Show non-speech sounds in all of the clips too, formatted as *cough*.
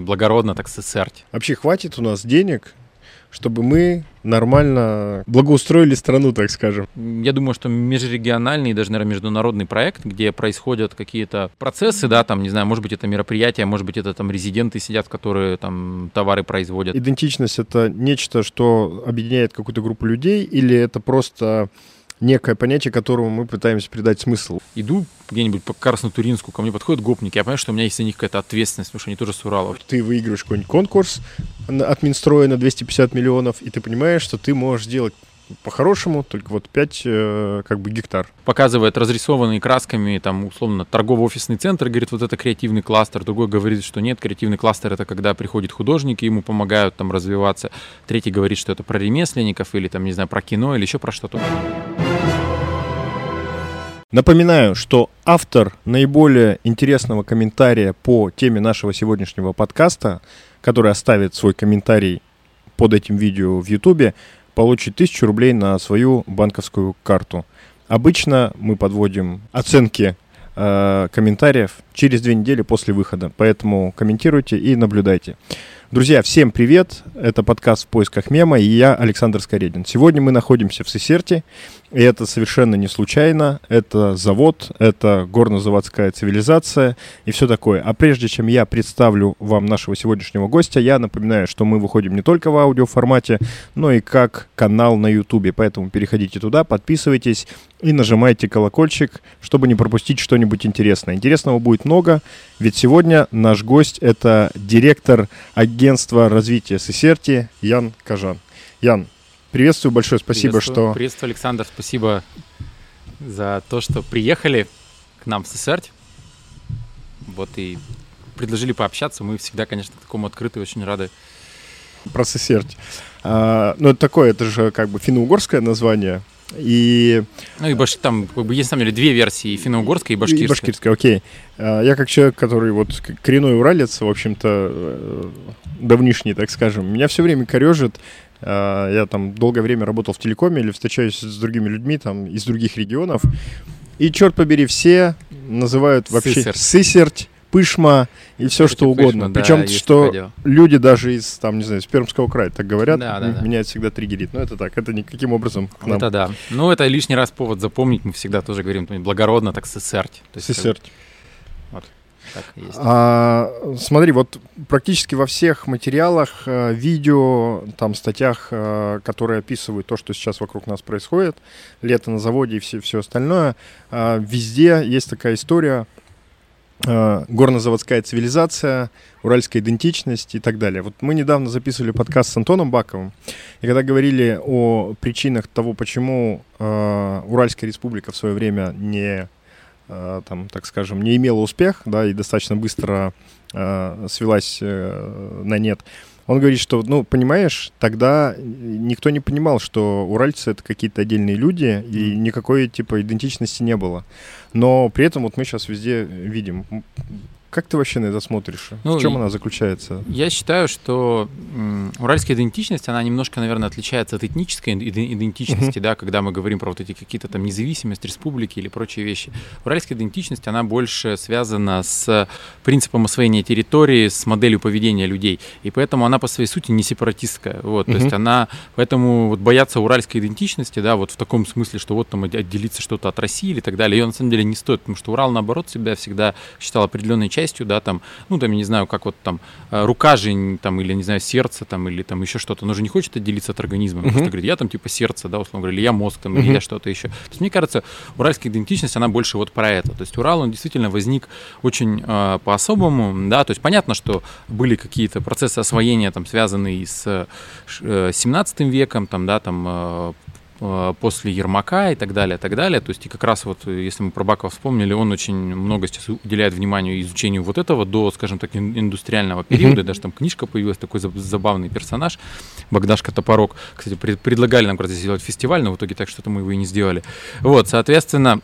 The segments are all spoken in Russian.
Благородно так сесерть. Вообще хватит у нас денег, чтобы мы нормально благоустроили страну, так скажем. Я думаю, что межрегиональный, даже, наверное, международный проект, где происходят какие-то процессы, да, там, не знаю, может быть, это мероприятия, может быть, это там резиденты сидят, которые там товары производят. Идентичность — это нечто, что объединяет какую-то группу людей, или это просто некое понятие, которому мы пытаемся придать смысл. Иду где-нибудь по Краснотуринску, ко мне подходят гопники, я понимаю, что у меня есть за них какая-то ответственность, потому что они тоже с Урала. Ты выигрываешь какой-нибудь конкурс от Минстроя на 250 миллионов, и ты понимаешь, что ты можешь делать по-хорошему, только вот 5 э, как бы гектар. Показывает разрисованные красками, там, условно, торгово-офисный центр, говорит, вот это креативный кластер. Другой говорит, что нет, креативный кластер — это когда приходит художник, и ему помогают там развиваться. Третий говорит, что это про ремесленников или, там, не знаю, про кино или еще про что-то. Напоминаю, что автор наиболее интересного комментария по теме нашего сегодняшнего подкаста, который оставит свой комментарий под этим видео в YouTube, получит 1000 рублей на свою банковскую карту. Обычно мы подводим оценки э, комментариев через две недели после выхода, поэтому комментируйте и наблюдайте. Друзья, всем привет! Это подкаст «В поисках мема» и я, Александр Скоредин. Сегодня мы находимся в Сесерте, и это совершенно не случайно. Это завод, это горно-заводская цивилизация и все такое. А прежде чем я представлю вам нашего сегодняшнего гостя, я напоминаю, что мы выходим не только в аудиоформате, но и как канал на YouTube. Поэтому переходите туда, подписывайтесь и нажимайте колокольчик, чтобы не пропустить что-нибудь интересное. Интересного будет много, ведь сегодня наш гость — это директор агентства развития Сесерти Ян Кажан. Ян, приветствую большое, спасибо, приветствую, что... Приветствую, Александр, спасибо за то, что приехали к нам в Сесерть. Вот и предложили пообщаться. Мы всегда, конечно, такому открыты, очень рады. Про Сесерть. А, ну, это такое, это же как бы финно-угорское название. И... Ну и баш... там как бы есть на самом деле две версии, финно-угорская и башкирская. И башкирская, окей. А, я как человек, который вот коренной уралец, в общем-то, э, давнишний, так скажем, меня все время корежит. А, я там долгое время работал в телекоме или встречаюсь с другими людьми там из других регионов. И, черт побери, все называют вообще Сысерть. Сысерть пышма и все что угодно. Пышма, Причем, да, что люди даже из, там, не знаю, из Пермского края так говорят, да, да, меня это всегда триггерит. Но это так, это никаким образом к нам. Это да. Ну, это лишний раз повод запомнить. Мы всегда тоже говорим благородно, так сесерть. Сесерть. Вот. А, смотри, вот практически во всех материалах, э, видео, там, статьях, э, которые описывают то, что сейчас вокруг нас происходит, лето на заводе и все, все остальное, э, везде есть такая история горнозаводская цивилизация, уральская идентичность и так далее. Вот мы недавно записывали подкаст с Антоном Баковым, и когда говорили о причинах того, почему э, Уральская республика в свое время не, там, так скажем, не имела успех, да, и достаточно быстро э, свелась э, на нет, он говорит, что, ну, понимаешь, тогда никто не понимал, что уральцы — это какие-то отдельные люди, и никакой, типа, идентичности не было. Но при этом вот мы сейчас везде видим как ты вообще на это смотришь? Ну, в чем она заключается? Я считаю, что м, уральская идентичность, она немножко, наверное, отличается от этнической идентичности, uh-huh. да, когда мы говорим про вот эти какие-то там независимость республики или прочие вещи. Уральская идентичность, она больше связана с принципом освоения территории, с моделью поведения людей, и поэтому она по своей сути не сепаратистская. Вот, uh-huh. то есть она, поэтому вот бояться уральской идентичности, да, вот в таком смысле, что вот там отделиться что-то от России или так далее, ее на самом деле не стоит, потому что Урал, наоборот, себя всегда считал определенной частью, да, там, ну, там, я не знаю, как вот там э, рука же, там, или, не знаю, сердце, там, или там еще что-то, оно же не хочет отделиться от организма, uh-huh. просто говорит, я там, типа, сердце, да, условно говоря, или я мозг, там, uh-huh. или я что-то еще. То есть, мне кажется, уральская идентичность, она больше вот про это. То есть, Урал, он действительно возник очень э, по-особому, да, то есть, понятно, что были какие-то процессы освоения, там, связанные с э, 17 веком, там, да, там, Э, после Ермака и так далее, и так далее. То есть и как раз вот, э, если мы про Бакова вспомнили, он очень много сейчас уделяет вниманию изучению вот этого до, скажем так, индустриального периода. Mm-hmm. Даже там книжка появилась, такой забавный персонаж, Богдашка Топорок. Кстати, предлагали нам как раз сделать фестиваль, но в итоге так что-то мы его и не сделали. Вот, соответственно,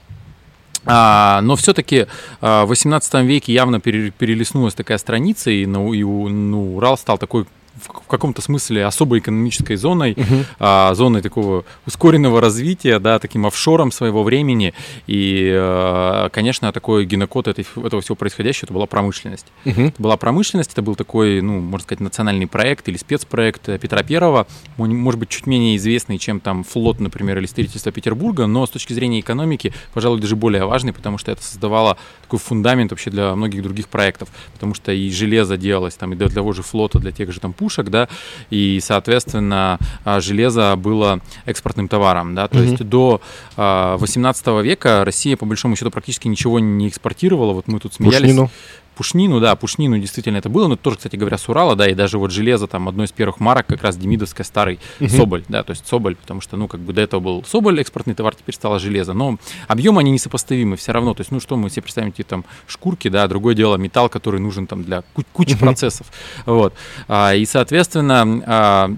а, но все-таки а, в 18 веке явно перелистнулась такая страница, и, ну, и ну, Урал стал такой в каком-то смысле особой экономической зоной, uh-huh. а, зоной такого ускоренного развития, да, таким офшором своего времени. И, а, конечно, такой генокод этой, этого всего происходящего это была промышленность. Uh-huh. Это была промышленность, это был такой, ну, можно сказать, национальный проект или спецпроект Петра Первого, может быть, чуть менее известный, чем там флот, например, или строительство Петербурга, но с точки зрения экономики, пожалуй, даже более важный, потому что это создавало такой фундамент вообще для многих других проектов, потому что и железо делалось там и для того же флота, для тех же там пушек, да, и, соответственно, а, железо было экспортным товаром, да, то mm-hmm. есть до 18 а, века Россия, по большому счету, практически ничего не экспортировала, вот мы тут смеялись. Пушнину. Пушнину, да, Пушнину действительно это было, но тоже, кстати говоря, с Урала, да, и даже вот железо, там, одной из первых марок, как раз Демидовская старый uh-huh. Соболь, да, то есть Соболь, потому что, ну, как бы до этого был Соболь, экспортный товар, теперь стало железо, но объемы они несопоставимы все равно, то есть, ну, что мы себе представим, эти там шкурки, да, другое дело металл, который нужен там для кучи uh-huh. процессов, вот, а, и, соответственно, а,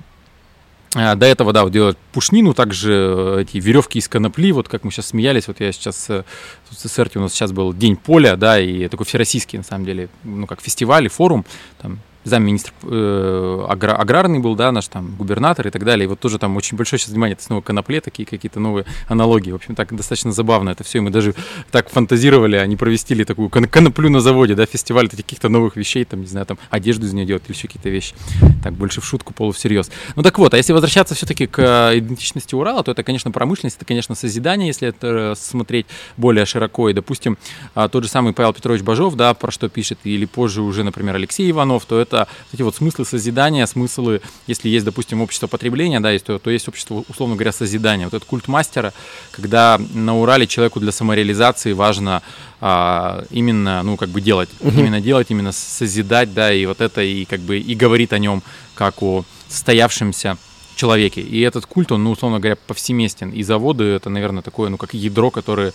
до этого, да, вот делать пушнину, также э, эти веревки из конопли, вот как мы сейчас смеялись, вот я сейчас э, в СССР у нас сейчас был День поля, да, и такой всероссийский, на самом деле, ну, как фестиваль и форум, там замминистр э, агра, аграрный был, да, наш там губернатор и так далее. И вот тоже там очень большое сейчас внимание, это снова конопле, такие какие-то новые аналогии. В общем, так достаточно забавно это все. И мы даже так фантазировали, они провести такую коноплю на заводе, да, фестиваль каких-то новых вещей, там, не знаю, там, одежду из нее делать или еще какие-то вещи. Так, больше в шутку, полу всерьез. Ну так вот, а если возвращаться все-таки к э, идентичности Урала, то это, конечно, промышленность, это, конечно, созидание, если это э, смотреть более широко. И, допустим, а, тот же самый Павел Петрович Бажов, да, про что пишет, или позже уже, например, Алексей Иванов, то это это эти вот смыслы созидания, смыслы, если есть, допустим, общество потребления, да, есть, то, то есть общество, условно говоря, созидания. Вот этот культ мастера, когда на Урале человеку для самореализации важно а, именно, ну, как бы делать, uh-huh. именно делать, именно созидать, да, и вот это и как бы и говорит о нем как о состоявшемся человеке. И этот культ, он, ну, условно говоря, повсеместен. И заводы это, наверное, такое, ну, как ядро, которое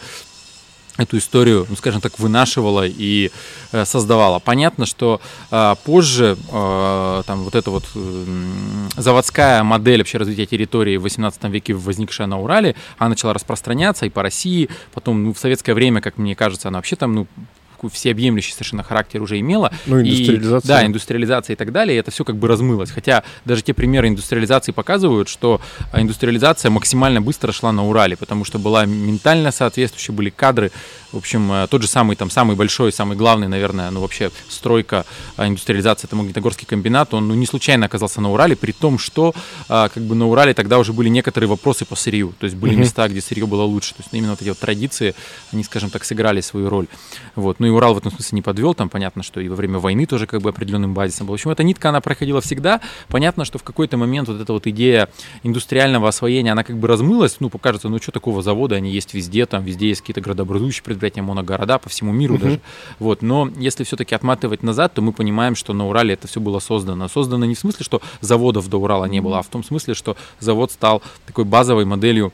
эту историю, ну, скажем так, вынашивала и э, создавала. Понятно, что э, позже э, там вот эта вот заводская модель вообще развития территории в 18 веке, возникшая на Урале, она начала распространяться и по России, потом ну, в советское время, как мне кажется, она вообще там ну, такой всеобъемлющий совершенно характер уже имела. Ну, индустриализация. И, да, индустриализация и так далее, и это все как бы размылось. Хотя даже те примеры индустриализации показывают, что индустриализация максимально быстро шла на Урале, потому что была ментально соответствующая, были кадры, в общем, э, тот же самый, там, самый большой, самый главный, наверное, ну, вообще стройка, э, индустриализация, это Магнитогорский комбинат, он, ну, не случайно оказался на Урале, при том, что, э, как бы, на Урале тогда уже были некоторые вопросы по сырью, то есть были места, где сырье было лучше, то есть именно вот эти вот традиции, они, скажем так, сыграли свою роль, вот, ну, и Урал в этом смысле не подвел, там, понятно, что и во время войны тоже, как бы, определенным базисом был, в общем, эта нитка, она проходила всегда, понятно, что в какой-то момент вот эта вот идея индустриального освоения, она как бы размылась, ну, покажется, ну, что такого завода, они есть везде, там, везде есть какие-то градообразующие предприятия, моногорода по всему миру uh-huh. даже. Вот. Но если все-таки отматывать назад, то мы понимаем, что на Урале это все было создано. Создано не в смысле, что заводов до Урала не было, а в том смысле, что завод стал такой базовой моделью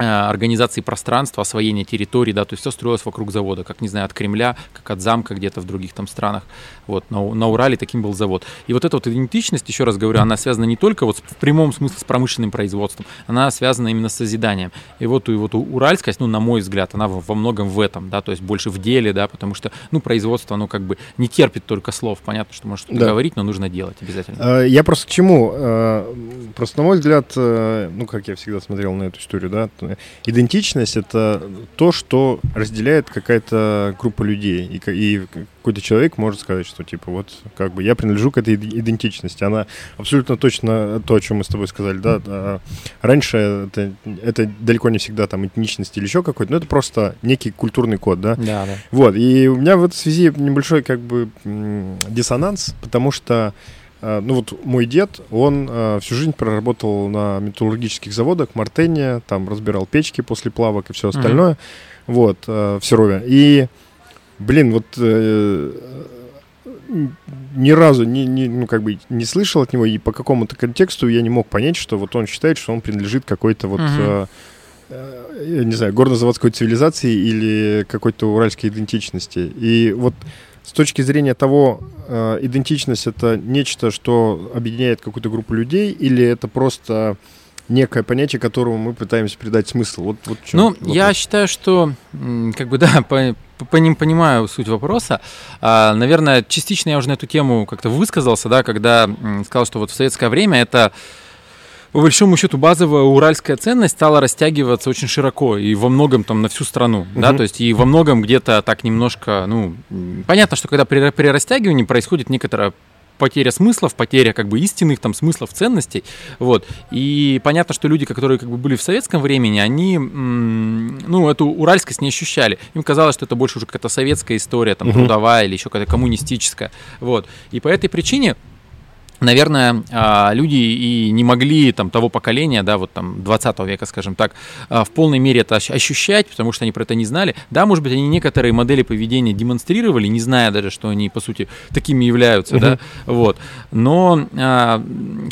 организации пространства, освоения территорий, да, то есть все строилось вокруг завода, как, не знаю, от Кремля, как от замка где-то в других там странах. Вот, на, на Урале таким был завод. И вот эта вот идентичность, еще раз говорю, она связана не только вот в прямом смысле с промышленным производством, она связана именно с созиданием. И вот, и вот уральскость, ну, на мой взгляд, она во многом в этом, да, то есть больше в деле, да, потому что, ну, производство, оно как бы не терпит только слов. Понятно, что можно что-то да. говорить, но нужно делать обязательно. А, я просто к чему? А, просто, на мой взгляд, э, ну, как я всегда смотрел на эту историю, да, идентичность это то, что разделяет какая-то группа людей. И, и какой-то человек может сказать, что типа вот как бы я принадлежу к этой идентичности. Она абсолютно точно то, о чем мы с тобой сказали, да. да. Раньше это, это далеко не всегда там этничность или еще какой-то, но это просто некий культурный код, да. Да, да. Вот. И у меня в этой связи небольшой как бы диссонанс, потому что ну вот мой дед, он э, всю жизнь проработал на металлургических заводах, Мартене, там разбирал печки после плавок и все остальное, mm-hmm. вот, э, в Серове. И, блин, вот ни разу не, не, ну, как бы не слышал от него, и по какому-то контексту я не мог понять, что вот он считает, что он принадлежит какой-то вот, mm-hmm. э, я не знаю, горнозаводской цивилизации или какой-то уральской идентичности. И вот с точки зрения того, э, идентичность это нечто, что объединяет какую-то группу людей, или это просто некое понятие, которому мы пытаемся придать смысл. Вот, вот ну, вопрос. я считаю, что, как бы, *laughs* да, по, по ним понимаю суть вопроса. А, наверное, частично я уже на эту тему как-то высказался, да, когда сказал, что вот в советское время это по большому счету базовая уральская ценность стала растягиваться очень широко и во многом там на всю страну, угу. да, то есть и во многом где-то так немножко, ну, понятно, что когда при, при растягивании происходит некоторая потеря смыслов, потеря как бы истинных там смыслов, ценностей, вот. И понятно, что люди, которые как бы были в советском времени, они, ну, эту уральскость не ощущали. Им казалось, что это больше уже какая-то советская история, там, трудовая или еще какая-то коммунистическая, вот. И по этой причине наверное, а, люди и не могли там того поколения, да, вот там 20 века, скажем так, а, в полной мере это ощущать, потому что они про это не знали. Да, может быть, они некоторые модели поведения демонстрировали, не зная даже, что они, по сути, такими являются, да, вот. Но, а,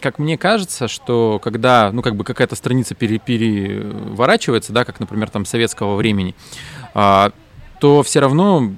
как мне кажется, что когда, ну, как бы какая-то страница пере переворачивается, да, как, например, там советского времени, то все равно,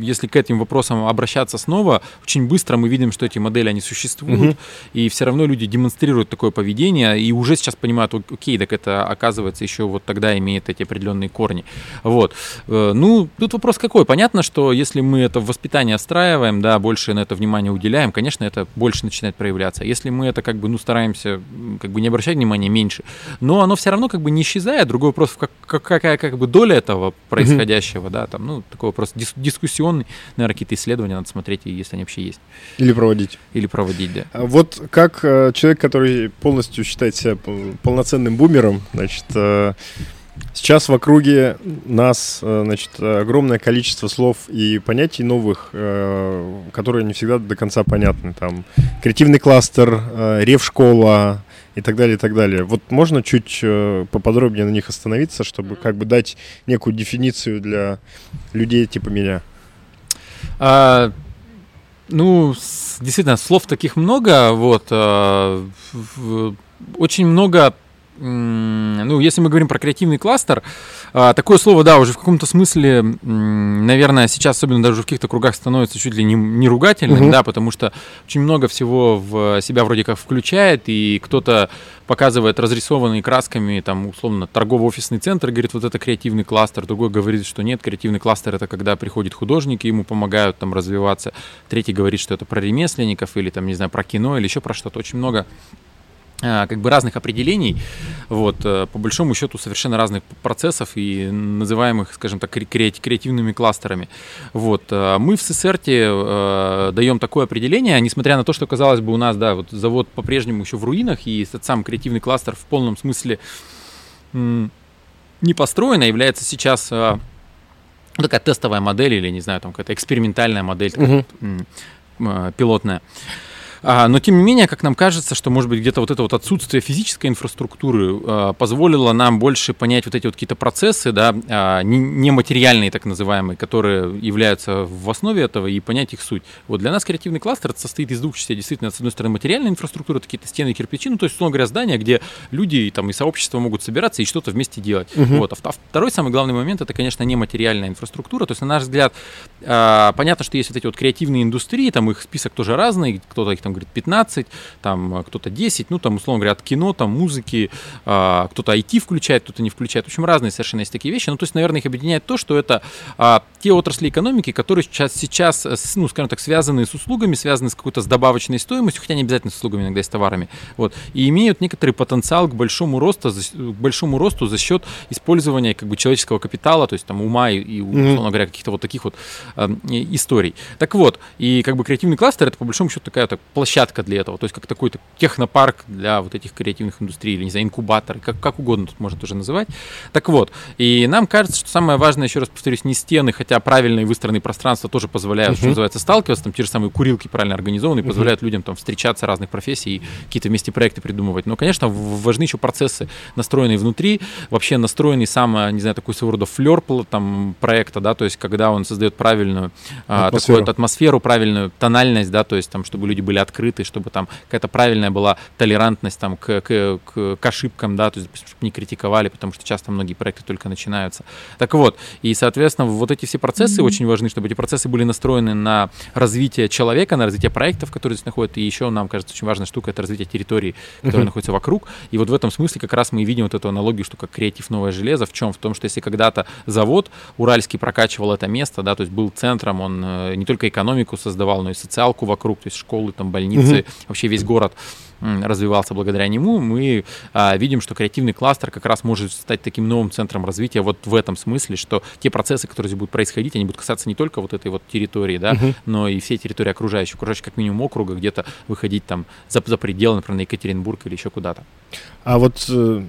если к этим вопросам обращаться снова, очень быстро мы видим, что эти модели, они существуют, угу. и все равно люди демонстрируют такое поведение, и уже сейчас понимают, окей, так это, оказывается, еще вот тогда имеет эти определенные корни. Вот. Э, ну, тут вопрос какой? Понятно, что если мы это в воспитании отстраиваем, да, больше на это внимание уделяем, конечно, это больше начинает проявляться. Если мы это как бы, ну, стараемся как бы не обращать внимания меньше, но оно все равно как бы не исчезает. Другой вопрос, как, какая как бы доля этого происходящего, угу. да, там, ну, такой вопрос дис- дискуссионный, наверное, какие-то исследования надо смотреть, если они вообще есть. Или проводить. Или проводить, да. А вот как э, человек, который полностью считает себя полноценным бумером, значит, э, Сейчас в округе нас, э, значит, огромное количество слов и понятий новых, э, которые не всегда до конца понятны. Там креативный кластер, э, рев-школа, и так далее, и так далее. Вот можно чуть э, поподробнее на них остановиться, чтобы как бы дать некую дефиницию для людей типа меня? А, ну, действительно, слов таких много, вот, а, в, очень много ну, если мы говорим про креативный кластер, а, такое слово, да, уже в каком-то смысле, наверное, сейчас, особенно даже в каких-то кругах, становится чуть ли не, не ругательным, угу. да, потому что очень много всего в себя вроде как включает, и кто-то показывает разрисованные красками, там, условно, торгово-офисный центр, говорит, вот это креативный кластер, другой говорит, что нет, креативный кластер это когда приходит художник, и ему помогают там развиваться, третий говорит, что это про ремесленников, или там, не знаю, про кино, или еще про что-то, очень много как бы разных определений, вот, э, по большому счету совершенно разных процессов и называемых, скажем так, креативными кластерами. Вот. Э, мы в ССРТе э, даем такое определение, несмотря на то, что, казалось бы, у нас, да, вот завод по-прежнему еще в руинах, и этот сам креативный кластер в полном смысле не построен, а является сейчас такая тестовая модель или, не знаю, там какая-то экспериментальная модель, угу. пилотная. А, но тем не менее, как нам кажется, что может быть где-то вот это вот отсутствие физической инфраструктуры а, позволило нам больше понять вот эти вот какие-то процессы, да, а, нематериальные так называемые, которые являются в основе этого и понять их суть. Вот для нас креативный кластер состоит из двух частей. Действительно, с одной стороны, материальная инфраструктура, какие-то стены, кирпичи, ну то есть, условно говоря, здания, где люди и, там, и сообщества могут собираться и что-то вместе делать. Угу. Вот. А второй самый главный момент это, конечно, нематериальная инфраструктура. То есть, на наш взгляд, понятно, что есть вот эти вот креативные индустрии, там их список тоже разный, кто-то их там говорит, 15, там э, кто-то 10, ну, там, условно говоря, от кино, там, музыки, а, кто-то IT включает, кто-то не включает. В общем, разные совершенно есть такие вещи. Ну, то есть, наверное, их объединяет то, что это а, те отрасли экономики, которые сейчас, сейчас, э, ну, скажем так, связаны с услугами, связаны с какой-то с добавочной стоимостью, хотя не обязательно с услугами, иногда и с товарами. Вот. И имеют некоторый потенциал к большому росту, к большому росту за счет использования как бы человеческого капитала, то есть там ума и, и условно говоря, каких-то вот таких вот э, историй. Так вот, и как бы креативный кластер это по большому счету такая так, площадка для этого, то есть как такой-то технопарк для вот этих креативных индустрий, или, не знаю, инкубатор, как, как угодно тут можно тоже называть. Так вот, и нам кажется, что самое важное, еще раз повторюсь, не стены, хотя правильные выстроенные пространства тоже позволяют, uh-huh. что называется, сталкиваться, там те же самые курилки правильно организованы, uh-huh. позволяют людям там встречаться разных профессий и какие-то вместе проекты придумывать. Но, конечно, важны еще процессы, настроенные внутри, вообще настроенный сам, не знаю, такой своего рода флер там проекта, да, то есть когда он создает правильную атмосферу. А, такую атмосферу, правильную тональность, да, то есть там, чтобы люди были открыты, чтобы там какая-то правильная была толерантность там к, к, к, к ошибкам, да, то есть чтобы не критиковали, потому что часто многие проекты только начинаются. Так вот, и, соответственно, вот эти все процессы mm-hmm. очень важны, чтобы эти процессы были настроены на развитие человека, на развитие проектов, которые здесь находятся, и еще нам кажется очень важная штука — это развитие территории, которая mm-hmm. находится вокруг, и вот в этом смысле как раз мы видим вот эту аналогию, что как креатив новое железо, в чем? В том, что если когда-то завод уральский прокачивал это место, да, то есть был центром, он э, не только экономику создавал, но и социалку вокруг, то есть школы, там, больницы, mm-hmm. вообще весь город развивался благодаря нему, мы а, видим, что креативный кластер как раз может стать таким новым центром развития вот в этом смысле, что те процессы, которые здесь будут происходить, они будут касаться не только вот этой вот территории, да, uh-huh. но и всей территории окружающей, окружающей как минимум округа, где-то выходить там за, за пределы, например, на Екатеринбург или еще куда-то. А вот э,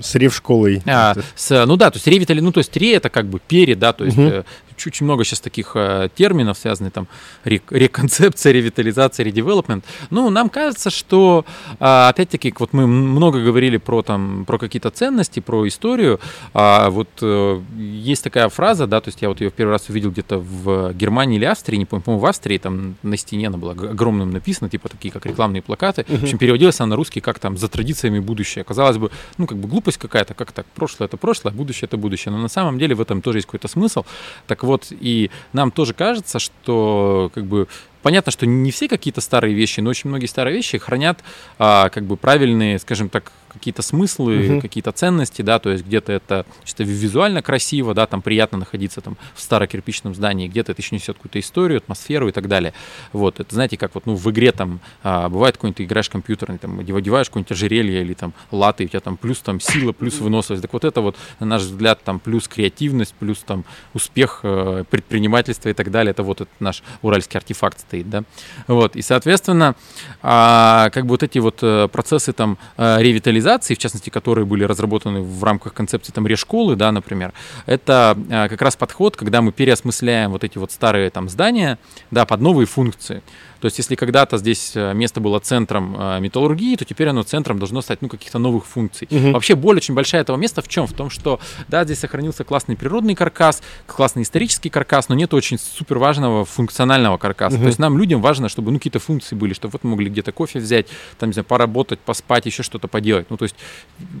с рев-школой? А, с, ну да, то есть ревитали, ну то есть ре это как бы перед, да, то есть uh-huh. очень много сейчас таких э, терминов, связанных там рек, реконцепция, ревитализация, редевелопмент. Ну, нам кажется, что опять-таки, вот мы много говорили про там, про какие-то ценности, про историю. А вот э, есть такая фраза, да, то есть я вот ее в первый раз увидел где-то в Германии или Австрии, не помню, по-моему, в Австрии там на стене она была огромным написано, типа такие, как рекламные плакаты. Uh-huh. В общем, переводилась она на русский как там «За традициями будущее». Казалось бы, ну, как бы глупость какая-то, как так, прошлое это прошлое, будущее это будущее. Но на самом деле в этом тоже есть какой-то смысл. Так вот, и нам тоже кажется, что как бы понятно, что не все какие-то старые вещи, но очень многие старые вещи хранят а, как бы правильные, скажем так, какие-то смыслы, угу. какие-то ценности, да, то есть где-то это чисто визуально красиво, да, там приятно находиться там в старокирпичном здании, где-то это еще несет какую-то историю, атмосферу и так далее. Вот, это знаете, как вот, ну, в игре там а, бывает какой-нибудь, ты играешь компьютерный, там, одеваешь какое-нибудь ожерелье или там латы, у тебя там плюс там сила, плюс выносливость. Так вот это вот, на наш взгляд, там плюс креативность, плюс там успех э, предпринимательства и так далее. Это вот этот наш уральский артефакт стоит, да. Вот, и, соответственно, а, как бы вот эти вот э, процессы там э, ревитализации организаций, в частности, которые были разработаны в рамках концепции там решколы, да, например, это а, как раз подход, когда мы переосмысляем вот эти вот старые там здания, да, под новые функции. То есть, если когда-то здесь э, место было центром э, металлургии, то теперь оно центром должно стать ну, каких-то новых функций. Угу. Вообще, боль очень большая этого места в чем? В том, что да, здесь сохранился классный природный каркас, классный исторический каркас, но нет очень супер важного функционального каркаса. Угу. То есть нам, людям, важно, чтобы ну, какие-то функции были, чтобы вот мы могли где-то кофе взять, там, не знаю, поработать, поспать, еще что-то поделать. Ну, то есть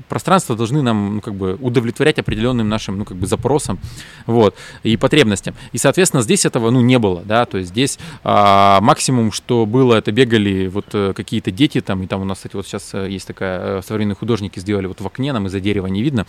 пространства должны нам ну, как бы удовлетворять определенным нашим ну, как бы запросам вот, и потребностям. И, соответственно, здесь этого ну, не было. Да? То есть здесь а, максимум, что было, это бегали вот э, какие-то дети там, и там у нас, кстати, вот сейчас э, есть такая, э, современные художники сделали вот в окне, нам из-за дерева не видно.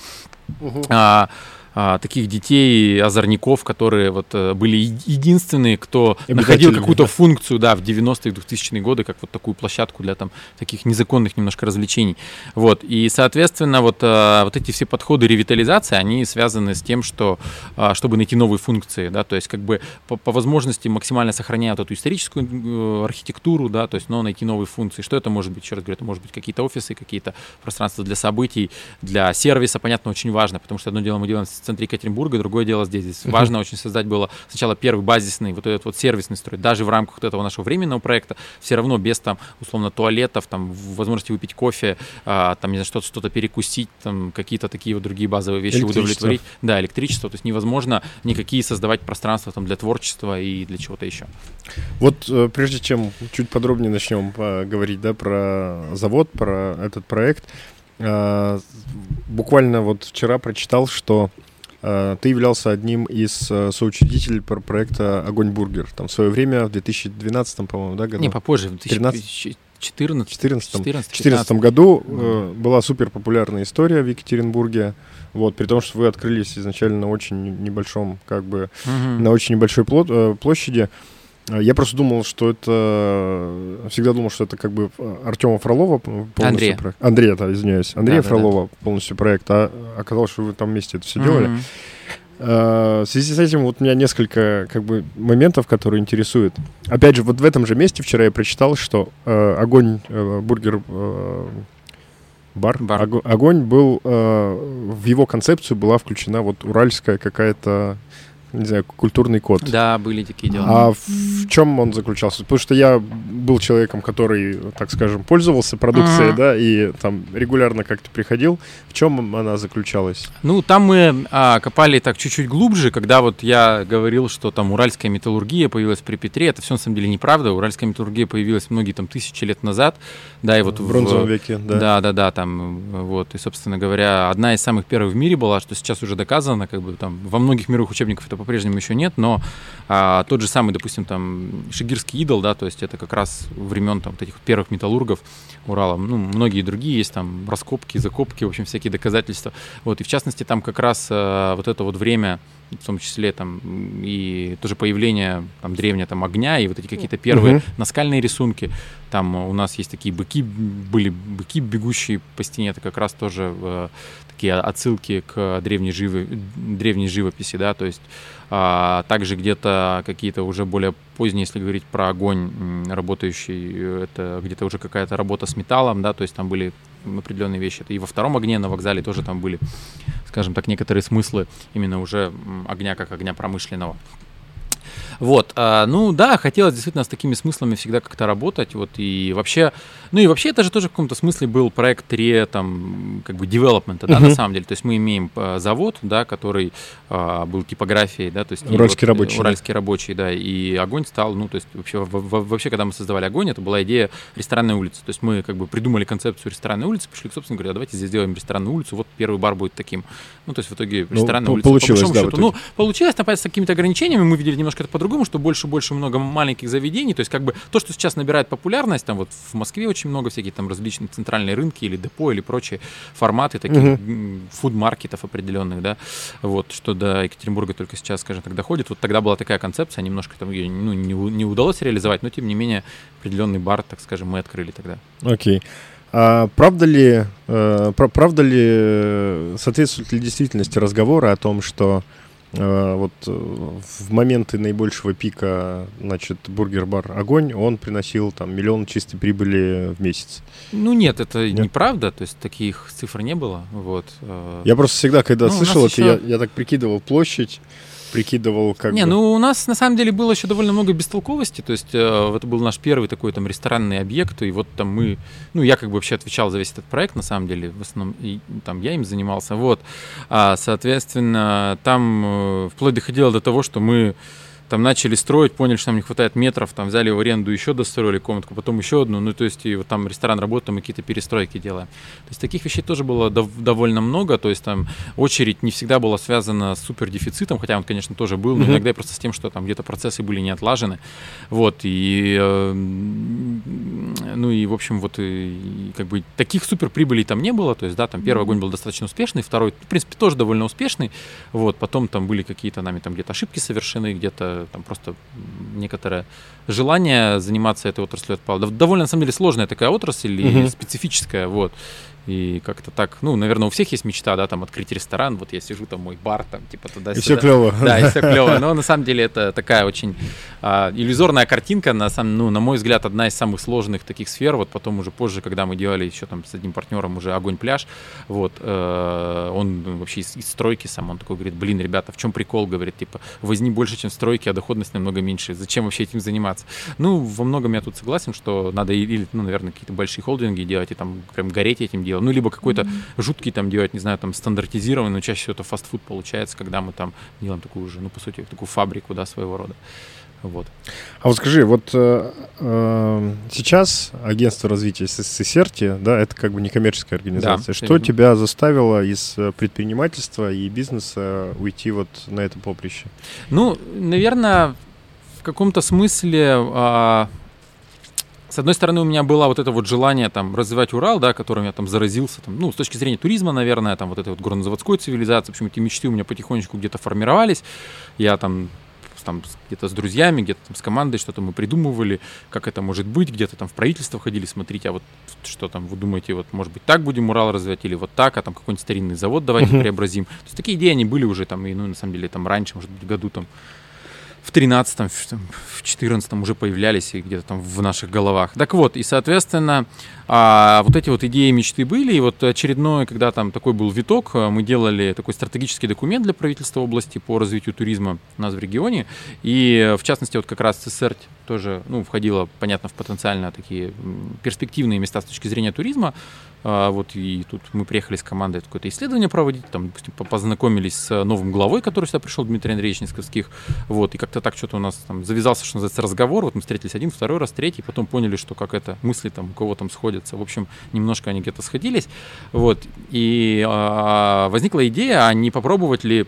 Угу. А, а, таких детей, озорников, которые вот э, были единственные, кто находил какую-то функцию, да, в 90-е, 2000-е годы, как вот такую площадку для там таких незаконных немножко развлечений. Вот, и, соответственно, вот, а, вот эти все подходы ревитализации, они связаны с тем, что, а, чтобы найти новые функции, да, то есть как бы по, по возможности максимально сохраняют эту историческую э, архитектуру, да, то есть, но найти новые функции. Что это может быть? Еще раз говорю, это может быть какие-то офисы, какие-то пространства для событий, для сервиса, понятно, очень важно, потому что одно дело мы делаем в центре Екатеринбурга, другое дело здесь. Здесь важно очень создать было сначала первый базисный, вот этот вот сервисный строй. Даже в рамках вот этого нашего временного проекта все равно без там, условно, туалетов, там, возможности выпить кофе, а, там, не знаю, что-то, что-то перекусить, там, какие-то такие вот другие базовые вещи удовлетворить. Да, электричество. То есть невозможно никакие создавать пространства там для творчества и для чего-то еще. Вот э, прежде чем чуть подробнее начнем говорить, да, про завод, про этот проект, э, буквально вот вчера прочитал, что ты являлся одним из э, соучредителей проекта «Огонь бургер». Там в свое время, в 2012, по-моему, да, году? Не, попозже, в 2014. 2014 году э, была супер популярная история в Екатеринбурге. Вот, при том, что вы открылись изначально на очень небольшом, как бы, угу. на очень небольшой плод, э, площади. А, я просто думал, что это... Всегда думал, что это как бы Артема Фролова полностью Андрея. проект. Андрея, да, извиняюсь. Андрея да, Фролова да, да. полностью проект, а оказалось, что вы там вместе это все mm-hmm. делали. В связи с этим вот у меня несколько как бы моментов, которые интересуют. Опять же, вот в этом же месте вчера я прочитал, что uh, огонь uh, бургер бар, бар. огонь был в его концепцию была включена вот уральская какая-то не знаю, культурный код. Да, были такие дела. А в, чем он заключался? Потому что я был человеком, который, так скажем, пользовался продукцией, uh-huh. да, и там регулярно как-то приходил. В чем она заключалась? Ну, там мы а, копали так чуть-чуть глубже, когда вот я говорил, что там уральская металлургия появилась при Петре. Это все на самом деле неправда. Уральская металлургия появилась многие там тысячи лет назад. Да, и вот в бронзовом в, веке, да. Да, да, да, там вот. И, собственно говоря, одна из самых первых в мире была, что сейчас уже доказано, как бы там во многих мировых учебниках это по-прежнему еще нет, но а, тот же самый, допустим, там Шигирский идол, да, то есть это как раз времен там вот этих первых металлургов Урала, ну, многие другие есть там раскопки, закопки, в общем, всякие доказательства. Вот, и в частности там как раз а, вот это вот время в том числе там и тоже появление там древнего там огня и вот эти какие-то первые uh-huh. наскальные рисунки. Там у нас есть такие быки, были быки, бегущие по стене, это как раз тоже э, такие отсылки к древней, живы, древней живописи, да, то есть а, также где-то какие-то уже более поздние, если говорить про огонь работающий, это где-то уже какая-то работа с металлом, да, то есть там были определенные вещи. И во втором огне на вокзале тоже там были, скажем так, некоторые смыслы именно уже огня как огня промышленного. Вот, а, ну да, хотелось действительно с такими смыслами всегда как-то работать, вот, и вообще, ну и вообще это же тоже в каком-то смысле был проект 3, там, как бы, девелопмента, да, uh-huh. на самом деле, то есть мы имеем а, завод, да, который а, был типографией, да, то есть... Уральский вот, рабочий. Уральский рабочий, да, и огонь стал, ну, то есть вообще, вообще, когда мы создавали огонь, это была идея ресторанной улицы, то есть мы как бы придумали концепцию ресторанной улицы, пришли к собственно говоря, давайте здесь сделаем ресторанную улицу, вот первый бар будет таким, ну, то есть в итоге ну, ресторанная ну, улица. Получилось, по да, счету, ну, получилось, там, с какими-то ограничениями, мы видели немножко это по-другому, что больше больше много маленьких заведений. То есть, как бы то, что сейчас набирает популярность, там вот в Москве очень много всяких там различных центральные рынки или депо или прочие форматы таких uh-huh. фуд-маркетов определенных, да. Вот, что до Екатеринбурга только сейчас, скажем так, доходит. Вот тогда была такая концепция, немножко там ее ну, не, не удалось реализовать, но тем не менее определенный бар, так скажем, мы открыли тогда. Окей. Okay. А правда ли, э, правда ли, соответствует ли действительности разговоры о том, что Э, вот э, в моменты наибольшего пика, значит, бургер-бар «Огонь», он приносил там миллион чистой прибыли в месяц. Ну нет, это нет? неправда, то есть таких цифр не было, вот. Э. Я просто всегда, когда ну, слышал это, еще... я, я так прикидывал площадь, прикидывал, как Не, бы... ну у нас на самом деле было еще довольно много бестолковости, то есть э, это был наш первый такой там ресторанный объект, и вот там мы, ну я как бы вообще отвечал за весь этот проект, на самом деле, в основном, и там я им занимался, вот. А, соответственно, там э, вплоть доходило до того, что мы там начали строить, поняли, что нам не хватает метров, там взяли в аренду еще достроили комнатку, потом еще одну, ну то есть и вот там ресторан работает, мы какие-то перестройки делаем. То есть таких вещей тоже было дов- довольно много, то есть там очередь не всегда была связана с супер дефицитом, хотя он, конечно, тоже был, но mm-hmm. иногда просто с тем, что там где-то процессы были не отлажены, вот, и, э, ну и, в общем, вот, и, как бы таких супер прибылей там не было, то есть, да, там первый огонь был достаточно успешный, второй, в принципе, тоже довольно успешный, вот, потом там были какие-то нами там где-то ошибки совершены, где-то там просто некоторое желание заниматься этой отраслью отпало. Довольно, на самом деле, сложная такая отрасль и специфическая, вот. И как-то так, ну, наверное, у всех есть мечта, да, там, открыть ресторан, вот я сижу, там, мой бар, там, типа, туда-сюда. И все клево. *laughs* Да, и все клево. Но на самом деле это такая очень а, иллюзорная картинка, на самом, ну, на мой взгляд, одна из самых сложных таких сфер. Вот потом уже позже, когда мы делали еще там с одним партнером уже огонь пляж, вот, э, он вообще из, из стройки сам, он такой говорит, блин, ребята, в чем прикол, говорит, типа, возни больше, чем стройки, а доходность намного меньше. Зачем вообще этим заниматься? Ну, во многом я тут согласен, что надо или, ну, наверное, какие-то большие холдинги делать и там прям гореть этим делом, ну, либо какой-то mm-hmm. жуткий там делать, не знаю, там стандартизированный, но чаще всего это фастфуд получается, когда мы там делаем такую же, ну, по сути, такую фабрику, да, своего рода. Вот. А вот скажи, вот э, э, сейчас агентство развития Сесерти, да, это как бы некоммерческая организация. Да, Что именно. тебя заставило из э, предпринимательства и бизнеса уйти вот на это поприще? Ну, наверное, в каком-то смысле э, с одной стороны, у меня было вот это вот желание там развивать Урал, да, которым я там заразился, там, ну, с точки зрения туризма, наверное, там вот этой вот горнозаводской цивилизации, в общем, эти мечты у меня потихонечку где-то формировались. Я там там где-то с друзьями, где-то там с командой что-то мы придумывали, как это может быть, где-то там в правительство ходили смотрите, а вот что там вы думаете, вот может быть так будем Урал развивать или вот так, а там какой-нибудь старинный завод давайте uh-huh. преобразим. То есть такие идеи они были уже там, и ну на самом деле там раньше, может быть, году там в 13 в 14 уже появлялись и где-то там в наших головах. Так вот, и, соответственно, а, вот эти вот идеи, мечты были, и вот очередной, когда там такой был виток, э, мы делали такой стратегический документ для правительства области по развитию туризма у нас в регионе, и в частности вот как раз ЦСР тоже, ну, входила, понятно, в потенциально такие перспективные места с точки зрения туризма, а, вот и тут мы приехали с командой какое-то исследование проводить, там, допустим, познакомились с новым главой, который сюда пришел, Дмитрий Андреевич Несковских, вот, и как-то так что-то у нас там завязался, что называется, разговор, вот мы встретились один, второй раз, третий, потом поняли, что как это, мысли там у кого там сходятся, в общем, немножко они где-то сходились, вот, и а, возникла идея, а не попробовать ли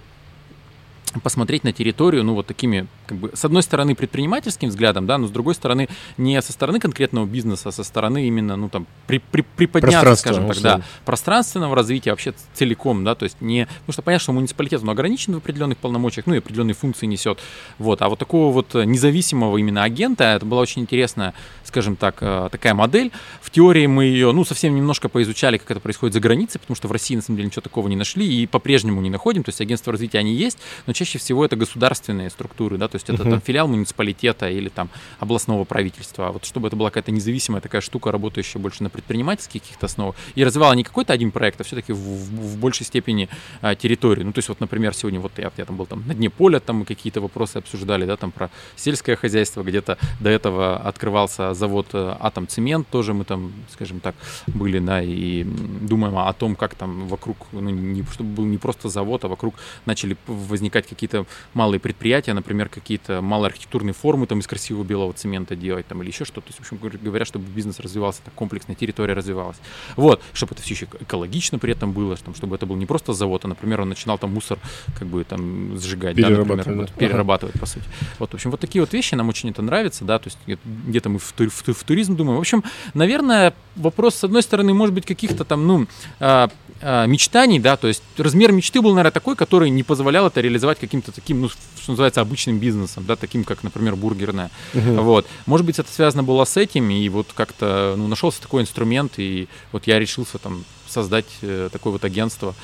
посмотреть на территорию, ну, вот такими, как бы, с одной стороны, предпринимательским взглядом, да, но с другой стороны, не со стороны конкретного бизнеса, а со стороны именно, ну, там, при, при, приподняться, скажем так, да, пространственного развития вообще целиком, да, то есть не, потому что понятно, что муниципалитет, он ограничен в определенных полномочиях, ну, и определенные функции несет, вот, а вот такого вот независимого именно агента, это была очень интересная, скажем так, э, такая модель, в теории мы ее, ну, совсем немножко поизучали, как это происходит за границей, потому что в России, на самом деле, ничего такого не нашли и по-прежнему не находим, то есть агентства развития они есть, но чаще чаще всего это государственные структуры, да, то есть это uh-huh. там, филиал муниципалитета или там областного правительства. А вот чтобы это была какая-то независимая такая штука, работающая больше на предпринимательских каких-то основах, и развивала не какой-то один проект, а все-таки в, в, в большей степени а, территорию. Ну, то есть вот, например, сегодня вот я, я там был там на дне поля, там мы какие-то вопросы обсуждали, да, там про сельское хозяйство, где-то до этого открывался завод э, Атом Цемент, тоже мы там, скажем так, были, да, и думаем о том, как там вокруг, ну, не, чтобы был не просто завод, а вокруг начали возникать какие-то малые предприятия, например, какие-то малые архитектурные формы там из красивого белого цемента делать там или еще что-то. То есть, в общем говоря, чтобы бизнес развивался так комплексно, территория развивалась. Вот, чтобы это все еще экологично при этом было, чтобы это был не просто завод, а, например, он начинал там мусор как бы там сжигать, да, например, вот, перерабатывать, по сути. Вот, в общем, вот такие вот вещи нам очень это нравится, да, то есть где-то мы в, в, в туризм думаем. В общем, наверное, вопрос, с одной стороны, может быть, каких-то там, ну, а, а, мечтаний, да, то есть размер мечты был, наверное, такой, который не позволял это реализовать каким-то таким, ну, что называется, обычным бизнесом, да, таким, как, например, бургерная. Угу. Вот. Может быть, это связано было с этим, и вот как-то, ну, нашелся такой инструмент, и вот я решился там создать э, такое вот агентство,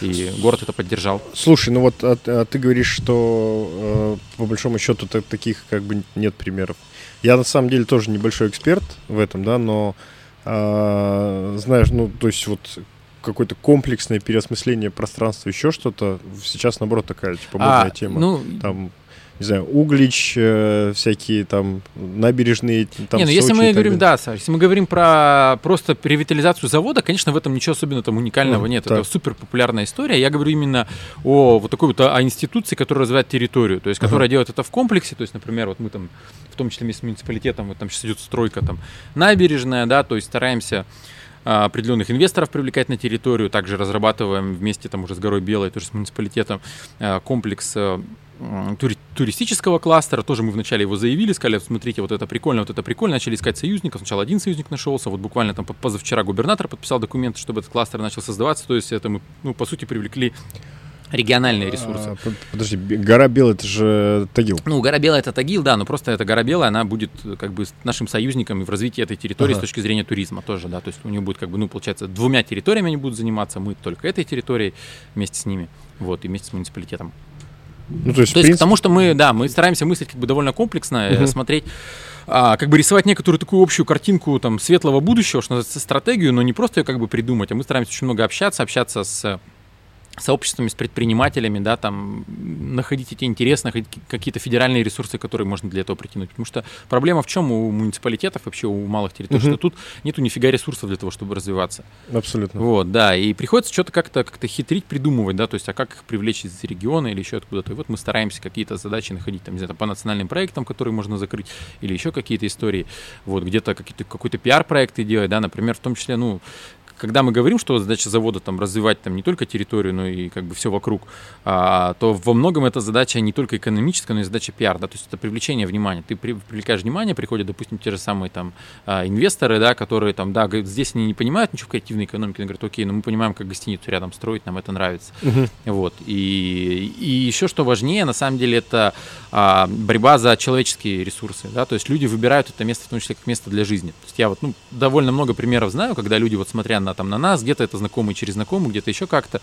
и город это поддержал. Слушай, ну вот а, а ты говоришь, что э, по большому счету таких как бы нет примеров. Я на самом деле тоже небольшой эксперт в этом, да, но э, знаешь, ну, то есть вот какое-то комплексное переосмысление пространства, еще что-то. Сейчас, наоборот, такая, типа, модная а, тема. Ну, там, не знаю, Углич, э, всякие там набережные, там Не, ну если мы говорим, да, Саш, если мы говорим про просто ревитализацию завода, конечно, в этом ничего особенно там уникального mm, нет. Так. Это супер популярная история. Я говорю именно о вот такой вот о институции, которая развивает территорию, то есть которая uh-huh. делает это в комплексе. То есть, например, вот мы там, в том числе с муниципалитетом, вот там сейчас идет стройка там набережная, да, то есть стараемся определенных инвесторов привлекать на территорию. Также разрабатываем вместе там уже с Горой Белой, тоже с муниципалитетом, а, комплекс а, тури туристического кластера. Тоже мы вначале его заявили, сказали, смотрите, вот это прикольно, вот это прикольно. Начали искать союзников. Сначала один союзник нашелся, вот буквально там позавчера губернатор подписал документы, чтобы этот кластер начал создаваться. То есть это мы, ну, по сути, привлекли региональные ресурсы. А, подожди, гора Белая это же Тагил. Ну, гора Белая это Тагил, да, но просто эта гора Белая, она будет как бы нашим союзником в развитии этой территории ага. с точки зрения туризма тоже, да, то есть у нее будет как бы, ну, получается, двумя территориями они будут заниматься, мы только этой территорией вместе с ними, вот, и вместе с муниципалитетом. Ну, то есть, то есть принципе... потому что мы, да, мы стараемся мыслить как бы довольно комплексно, угу. смотреть а, как бы рисовать некоторую такую общую картинку там светлого будущего, что называется, стратегию, но не просто ее как бы придумать, а мы стараемся очень много общаться, общаться с сообществами, с предпринимателями, да, там, находить эти интересные, какие-то федеральные ресурсы, которые можно для этого притянуть. Потому что проблема в чем у муниципалитетов, вообще у малых территорий, угу. что тут нету нифига ресурсов для того, чтобы развиваться. Абсолютно. Вот, да, и приходится что-то как-то как хитрить, придумывать, да, то есть, а как их привлечь из региона или еще откуда-то. И вот мы стараемся какие-то задачи находить, там, не знаю, по национальным проектам, которые можно закрыть, или еще какие-то истории, вот, где-то какие-то, какой-то пиар-проекты делать, да, например, в том числе, ну, когда мы говорим, что задача завода там развивать там не только территорию, но и как бы все вокруг, а, то во многом это задача не только экономическая, но и задача пиар, да, то есть это привлечение внимания. Ты при, привлекаешь внимание, приходят, допустим, те же самые там а, инвесторы, да, которые там, да, здесь они не понимают ничего в креативной экономике, они говорят, окей, но мы понимаем, как гостиницу рядом строить, нам это нравится. Uh-huh. Вот. И, и еще что важнее, на самом деле, это а, борьба за человеческие ресурсы, да, то есть люди выбирают это место в том числе как место для жизни. То есть я вот, ну, довольно много примеров знаю, когда люди вот смотря на, там, на нас, где-то это знакомые через знакомых, где-то еще как-то,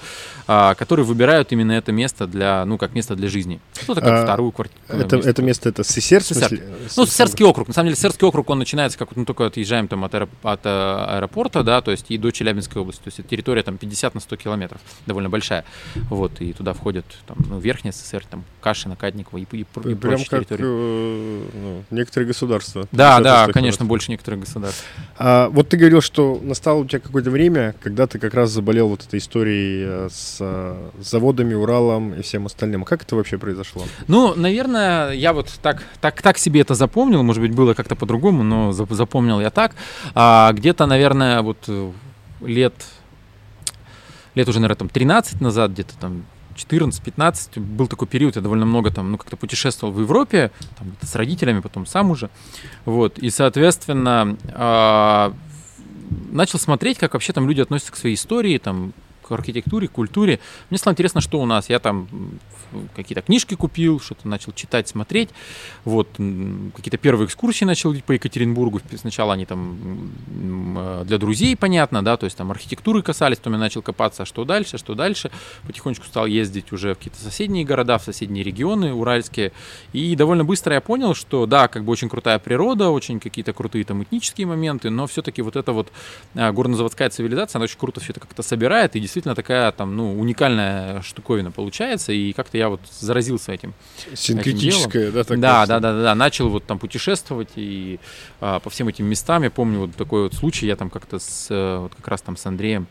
а, которые выбирают именно это место для, ну, как место для жизни. Кто-то как а, вторую квартиру. Это, место. это место, это СССР? СССР. Ну, Сесерский округ. На самом деле, Сесерский округ, он начинается, как вот мы только отъезжаем там от, от э, аэропорта, да, то есть и до Челябинской области. То есть это территория там 50 на 100 километров, довольно большая. Вот, и туда входят там, ну, Верхняя СССР, там, Кашина, Кадникова и, и, и Прям прочие как, территории. Э, ну, некоторые государства. Да, да, конечно, больше некоторых государств. А, вот ты говорил, что настало у тебя какое-то время, когда ты как раз заболел вот этой историей э, с, с заводами, Уралом и всем остальным. Как это вообще произошло? Ну, наверное, я вот так, так, так себе это запомнил, может быть, было как-то по-другому, но запомнил я так. А, где-то, наверное, вот э, лет, лет уже, наверное, там 13 назад, где-то там 14-15 был такой период, я довольно много там, ну, как-то путешествовал в Европе, там, с родителями, потом сам уже, вот, и, соответственно, э, начал смотреть, как вообще там люди относятся к своей истории, там, к архитектуре, к культуре. Мне стало интересно, что у нас. Я там какие-то книжки купил, что-то начал читать, смотреть. Вот, какие-то первые экскурсии начал по Екатеринбургу. Сначала они там э, для друзей, понятно, да, то есть там архитектуры касались, потом я начал копаться, а что дальше, что дальше. Потихонечку стал ездить уже в какие-то соседние города, в соседние регионы уральские. И довольно быстро я понял, что да, как бы очень крутая природа, очень какие-то крутые там этнические моменты, но все-таки вот эта вот э, горнозаводская цивилизация, она очень круто все это как-то собирает, и действительно такая там, ну, уникальная штуковина получается, и как-то я вот заразился этим. Синтетическое, этим да, так да, да, да, да, да, начал вот там путешествовать и а, по всем этим местам. Я помню вот такой вот случай, я там как-то с, э, вот как раз там с Андреем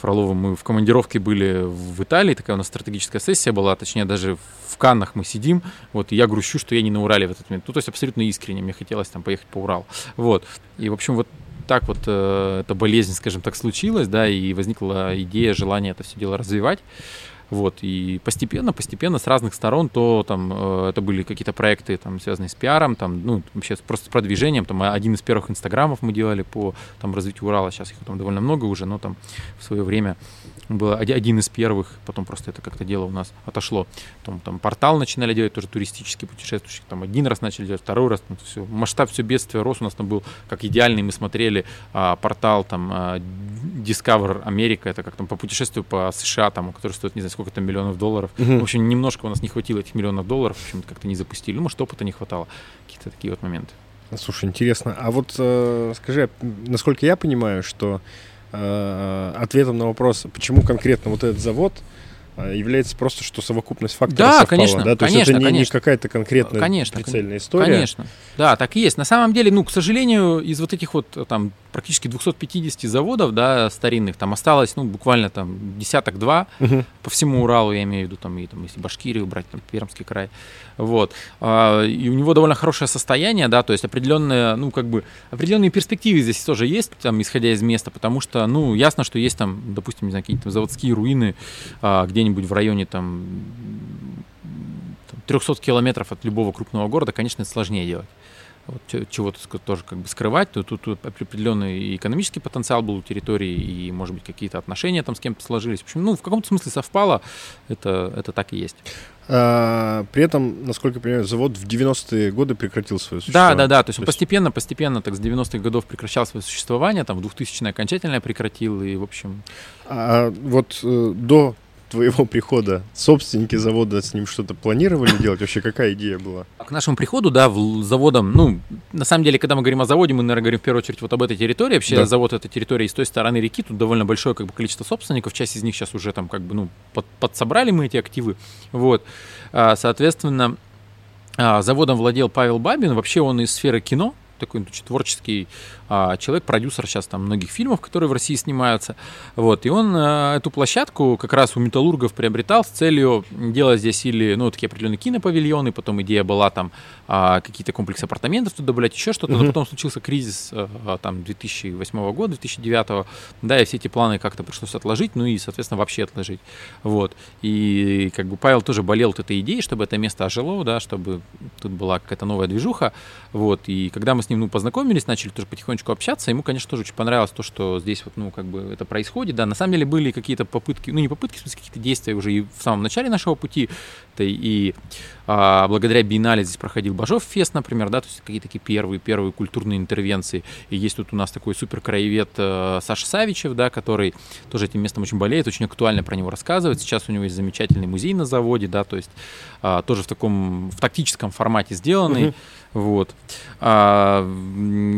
Фроловым мы в командировке были в Италии, такая у нас стратегическая сессия была, точнее даже в Каннах мы сидим, вот, и я грущу, что я не на Урале в этот момент. Ну, то есть абсолютно искренне, мне хотелось там поехать по Уралу. Вот, и, в общем, вот так вот э, эта болезнь, скажем так, случилась, да, и возникла идея, желание это все дело развивать. Вот, и постепенно, постепенно с разных сторон, то там э, это были какие-то проекты, там, связанные с пиаром, там, ну, вообще просто с продвижением, там, один из первых инстаграмов мы делали по там, развитию Урала, сейчас их там довольно много уже, но там в свое время был один из первых, потом просто это как-то дело у нас отошло. Потом там портал начинали делать, тоже туристический путешествующий, там один раз начали делать, второй раз, там, все, масштаб все бедствия рос, у нас там был как идеальный, мы смотрели а, портал там а, Discover America, это как там по путешествию по США, там, который стоит, не знаю, сколько там миллионов долларов. Uh-huh. В общем, немножко у нас не хватило этих миллионов долларов, в общем, как-то не запустили, ну, может, опыта не хватало, какие-то такие вот моменты. Слушай, интересно. А вот э, скажи, насколько я понимаю, что Э, ответом на вопрос, почему конкретно вот этот завод э, является просто, что совокупность факторов да, совпала, конечно, да? То конечно, есть это не, конечно. не какая-то конкретная конечно, прицельная история. Конечно, да, так и есть. На самом деле, ну, к сожалению, из вот этих вот там практически 250 заводов, да, старинных, там осталось, ну, буквально там десяток-два. Угу. по всему Уралу, я имею в виду, там, и там, если Башкирию брать, там, Пермский край, вот, а, и у него довольно хорошее состояние, да, то есть определенные, ну, как бы, определенные перспективы здесь тоже есть, там, исходя из места, потому что, ну, ясно, что есть там, допустим, не знаю, какие-то заводские руины а, где-нибудь в районе, там, 300 километров от любого крупного города, конечно, это сложнее делать вот, чего-то тоже как бы скрывать, то тут, тут определенный экономический потенциал был у территории, и, может быть, какие-то отношения там с кем-то сложились. В общем, ну, в каком-то смысле совпало, это, это так и есть. А, при этом, насколько я понимаю, завод в 90-е годы прекратил свое существование. Да, да, да, то есть он постепенно, постепенно, так с 90-х годов прекращал свое существование, там в 2000-е окончательно прекратил, и, в общем... А вот э, до твоего прихода собственники завода с ним что-то планировали делать? Вообще какая идея была? К нашему приходу, да, в заводом, ну, на самом деле, когда мы говорим о заводе, мы, наверное, говорим в первую очередь вот об этой территории. Вообще да. завод это территория с той стороны реки, тут довольно большое как бы, количество собственников, часть из них сейчас уже там как бы, ну, под, подсобрали мы эти активы, вот. А, соответственно, а, заводом владел Павел Бабин, вообще он из сферы кино, такой творческий а, человек, продюсер сейчас там многих фильмов, которые в России снимаются. Вот, и он а, эту площадку как раз у металлургов приобретал с целью делать здесь или, ну, такие определенные кинопавильоны, потом идея была там а, какие-то комплексы апартаментов туда добавлять, еще что-то, но потом случился кризис а, там 2008 года, 2009, да, и все эти планы как-то пришлось отложить, ну и, соответственно, вообще отложить. Вот, и как бы Павел тоже болел вот этой идеей, чтобы это место ожило, да, чтобы тут была какая-то новая движуха, вот, и когда мы с ним, ну, познакомились, начали тоже потихонечку общаться, ему, конечно, тоже очень понравилось то, что здесь вот, ну, как бы это происходит, да, на самом деле были какие-то попытки, ну, не попытки, в смысле, какие-то действия уже и в самом начале нашего пути, этой. И а, благодаря биеннале здесь проходил Бажов фест, например, да, то есть какие-то такие первые, первые культурные интервенции. И есть тут у нас такой супер краевед э, Саша Савичев, да, который тоже этим местом очень болеет, очень актуально про него рассказывает. Сейчас у него есть замечательный музей на заводе, да, то есть а, тоже в таком, в тактическом формате сделанный. Uh-huh. Вот. А,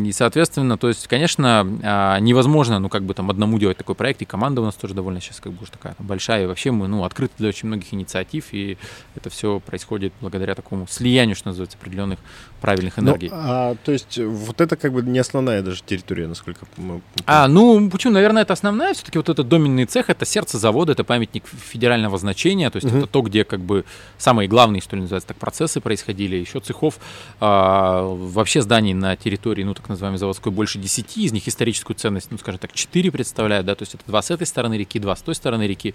и, соответственно, то есть, конечно, а, невозможно, ну, как бы там одному делать такой проект, и команда у нас тоже довольно сейчас как бы уж такая там, большая, и вообще мы, ну, открыты для очень многих инициатив, и это все происходит благодаря такому слиянию, что называется, определенных правильных ну, энергий. Ну, а, то есть, вот это как бы не основная даже территория, насколько мы... А, ну, почему, наверное, это основная, все-таки вот этот доменный цех, это сердце завода, это памятник федерального значения, то есть угу. это то, где как бы самые главные, что ли, называется, так процессы происходили, еще цехов а, а, вообще зданий на территории, ну, так называемой заводской, больше 10, из них историческую ценность, ну, скажем так, 4 представляют, да, то есть это два с этой стороны реки, два с той стороны реки,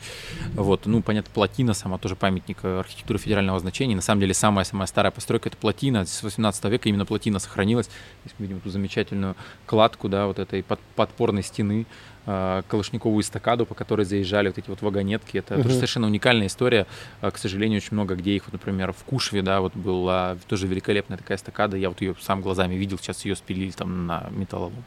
вот, ну, понятно, плотина сама тоже памятник архитектуры федерального значения, на самом деле самая-самая старая постройка это плотина, с 18 века именно плотина сохранилась, здесь мы видим эту замечательную кладку, да, вот этой под, подпорной стены, Э, Калашниковую эстакаду, по которой заезжали вот эти вот вагонетки. Это uh-huh. тоже совершенно уникальная история. Э, к сожалению, очень много где их, вот, например, в Кушве, да, вот была тоже великолепная такая эстакада. Я вот ее сам глазами видел, сейчас ее спилили там на металлолом.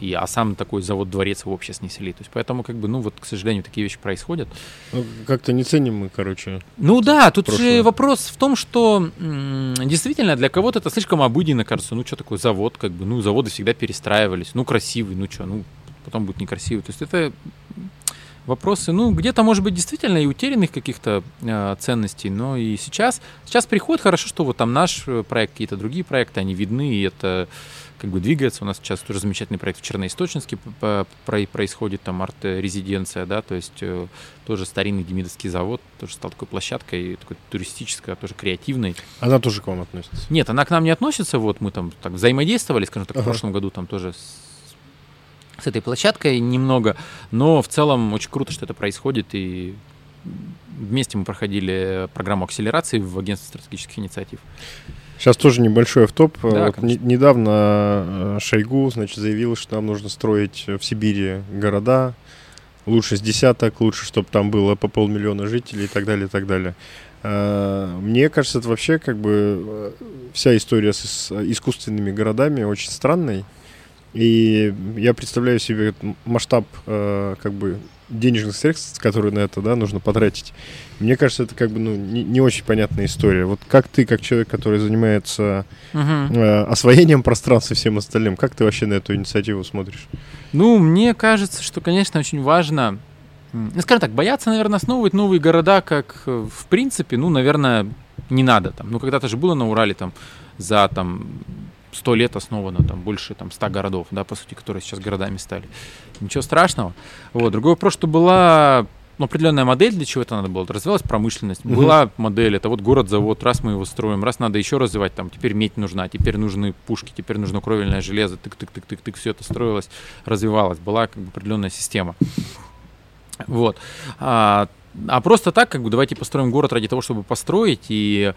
И, а сам такой завод-дворец вообще снесли. То есть поэтому, как бы, ну вот, к сожалению, такие вещи происходят. Ну, как-то не ценим мы, короче. Ну да, тут прошлое. же вопрос в том, что м- действительно для кого-то это слишком обыденно кажется. Ну что такое завод, как бы, ну заводы всегда перестраивались. Ну красивый, ну что, ну потом будет некрасиво. То есть это вопросы, ну, где-то, может быть, действительно и утерянных каких-то э, ценностей, но и сейчас, сейчас приходит хорошо, что вот там наш э, проект, какие-то другие проекты, они видны, и это как бы двигается. У нас сейчас тоже замечательный проект в Черноисточинске происходит, там арт-резиденция, да, то есть э, тоже старинный демидовский завод, тоже стал такой площадкой, такой туристической, тоже креативной. Она тоже к вам относится? Нет, она к нам не относится, вот мы там так взаимодействовали, скажем так, ага. в прошлом году там тоже с с этой площадкой немного, но в целом очень круто, что это происходит, и вместе мы проходили программу акселерации в агентстве стратегических инициатив. Сейчас тоже небольшой автоп. Да, вот не, недавно э, Шойгу значит, заявил, что нам нужно строить в Сибири города, лучше с десяток, лучше, чтобы там было по полмиллиона жителей и так далее, и так далее. Э, мне кажется, это вообще как бы э, вся история с искусственными городами очень странной. И я представляю себе масштаб э, как бы денежных средств, которые на это да, нужно потратить. Мне кажется, это как бы ну, не, не очень понятная история. Вот как ты, как человек, который занимается uh-huh. э, освоением пространства и всем остальным, как ты вообще на эту инициативу смотришь? Ну, мне кажется, что, конечно, очень важно, ну, скажем так, бояться, наверное, основывать новые города, как э, в принципе, ну, наверное, не надо. Там. Ну, когда-то же было на Урале там за там сто лет основано там больше там 100 городов, да, по сути, которые сейчас городами стали. Ничего страшного. Вот. Другой вопрос, что была ну, определенная модель, для чего это надо было. Развивалась промышленность. Угу. Была модель, это вот город-завод, раз мы его строим, раз надо еще развивать, там, теперь медь нужна, теперь нужны пушки, теперь нужно кровельное железо, тык-тык-тык-тык-тык, все это строилось, развивалось. Была как бы определенная система. Вот. А, а просто так, как бы, давайте построим город ради того, чтобы построить, и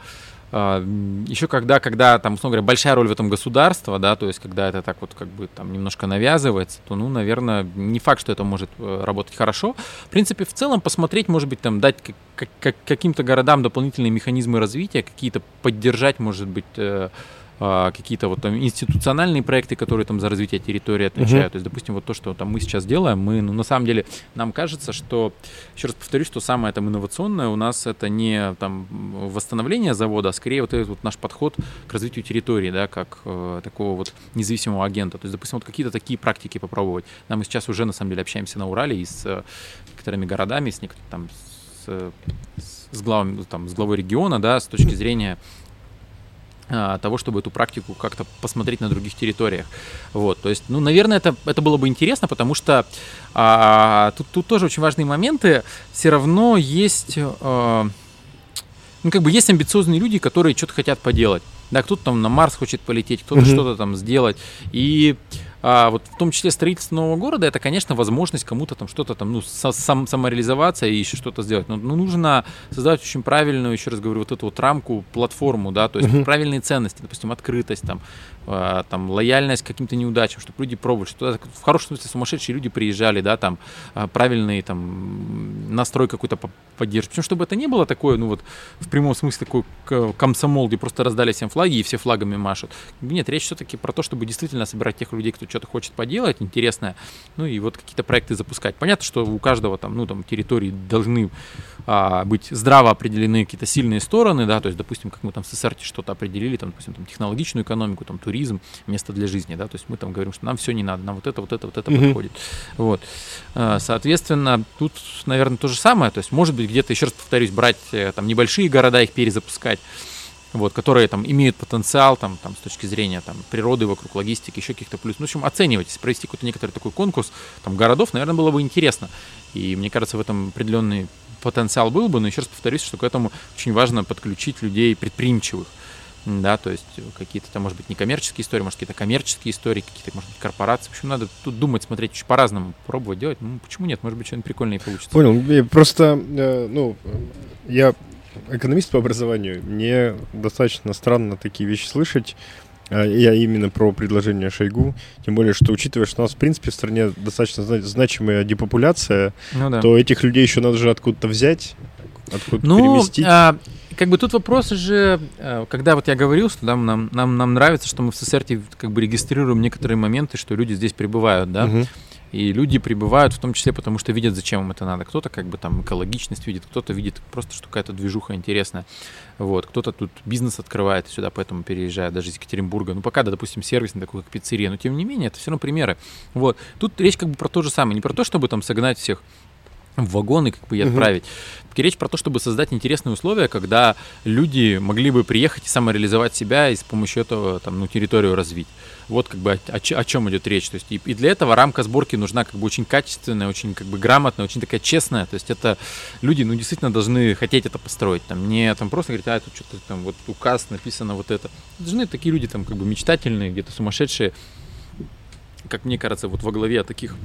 еще когда, когда там, условно говоря, большая роль в этом государства, да, то есть когда это так вот как бы там немножко навязывается, то, ну, наверное, не факт, что это может э, работать хорошо. В принципе, в целом посмотреть, может быть, там дать как, как, каким-то городам дополнительные механизмы развития, какие-то поддержать, может быть, э, а, какие-то вот там институциональные проекты, которые там за развитие территории отвечают. Uh-huh. То есть, допустим, вот то, что там мы сейчас делаем, мы, ну, на самом деле, нам кажется, что, еще раз повторюсь, что самое там инновационное у нас это не там восстановление завода, а скорее вот этот вот наш подход к развитию территории, да, как э, такого вот независимого агента. То есть, допустим, вот какие-то такие практики попробовать. Нам мы сейчас уже, на самом деле, общаемся на Урале и с э, некоторыми городами, с некоторыми там с, с, главами, там, с главой региона, да, с точки зрения а, того, чтобы эту практику как-то посмотреть на других территориях. Вот, то есть, ну, наверное, это, это было бы интересно, потому что а, тут, тут тоже очень важные моменты. Все равно есть, а, ну, как бы есть амбициозные люди, которые что-то хотят поделать. Да, кто-то там на Марс хочет полететь, кто-то mm-hmm. что-то там сделать. И а, вот в том числе строительство нового города, это, конечно, возможность кому-то там что-то там, ну, сам, самореализоваться и еще что-то сделать. Но ну, нужно создать очень правильную, еще раз говорю, вот эту вот рамку, платформу, да, то есть uh-huh. правильные ценности, допустим, открытость, там, а, там, лояльность к каким-то неудачам, чтобы люди пробовали, что в хорошем смысле сумасшедшие люди приезжали, да, там, а, правильный там настрой какой-то поддержки. Причем, чтобы это не было такое, ну вот, в прямом смысле такой комсомол, где просто раздали всем флаги и все флагами машут. Нет, речь все-таки про то, чтобы действительно собирать тех людей, кто что-то хочет поделать интересное, ну и вот какие-то проекты запускать. Понятно, что у каждого там, ну там, территории должны а, быть здраво определены какие-то сильные стороны, да, то есть, допустим, как мы там в СССР что-то определили, там, допустим, там, технологичную экономику, там, туризм, место для жизни, да, то есть мы там говорим, что нам все не надо, нам вот это, вот это, вот это mm-hmm. подходит. Вот. А, соответственно, тут, наверное, то же самое, то есть, может быть, где-то, еще раз повторюсь, брать э, там небольшие города, их перезапускать, вот, которые там имеют потенциал там, там, с точки зрения там, природы вокруг, логистики, еще каких-то плюс. Ну, в общем, оценивать, провести какой-то некоторый такой конкурс там, городов, наверное, было бы интересно. И мне кажется, в этом определенный потенциал был бы, но еще раз повторюсь, что к этому очень важно подключить людей предприимчивых. Да, то есть какие-то там, может быть, некоммерческие истории, может, какие-то коммерческие истории, какие-то, может быть, корпорации. В общем, надо тут думать, смотреть, очень по-разному пробовать делать. Ну, почему нет? Может быть, что-нибудь прикольное получится. Понял. Просто, э, ну, я экономист по образованию. Мне достаточно странно такие вещи слышать. А, я именно про предложение Шойгу. Тем более, что учитывая, что у нас, в принципе, в стране достаточно значимая депопуляция, ну, да. то этих людей еще надо же откуда-то взять, откуда-то ну, переместить. А, как бы тут вопрос же, а, когда вот я говорил, что да, нам, нам, нам нравится, что мы в СССР как бы регистрируем некоторые моменты, что люди здесь прибывают, да, угу. И люди прибывают в том числе потому, что видят, зачем им это надо. Кто-то как бы там экологичность видит, кто-то видит просто, что какая-то движуха интересная. Вот. Кто-то тут бизнес открывает сюда, поэтому переезжает даже из Екатеринбурга. Ну, пока, да, допустим, сервис не такой, как пиццерия, но тем не менее, это все равно примеры. Вот. Тут речь как бы про то же самое. Не про то, чтобы там согнать всех в вагоны как бы и отправить. Uh-huh. Речь про то, чтобы создать интересные условия, когда люди могли бы приехать и самореализовать себя и с помощью этого там, ну, территорию развить. Вот как бы о, о, о чем идет речь. То есть и, и для этого рамка сборки нужна как бы очень качественная, очень как бы грамотная, очень такая честная. То есть это люди, ну, действительно должны хотеть это построить. Там не там просто говорить, а тут что-то там вот указ написано вот это. Должны такие люди там как бы мечтательные, где-то сумасшедшие, как мне кажется, вот во главе таких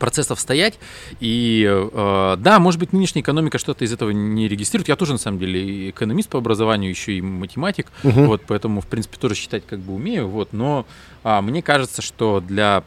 процессов стоять. И э, да, может быть, нынешняя экономика что-то из этого не регистрирует. Я тоже, на самом деле, экономист по образованию, еще и математик. Угу. Вот, поэтому, в принципе, тоже считать как бы умею. Вот, но а, мне кажется, что для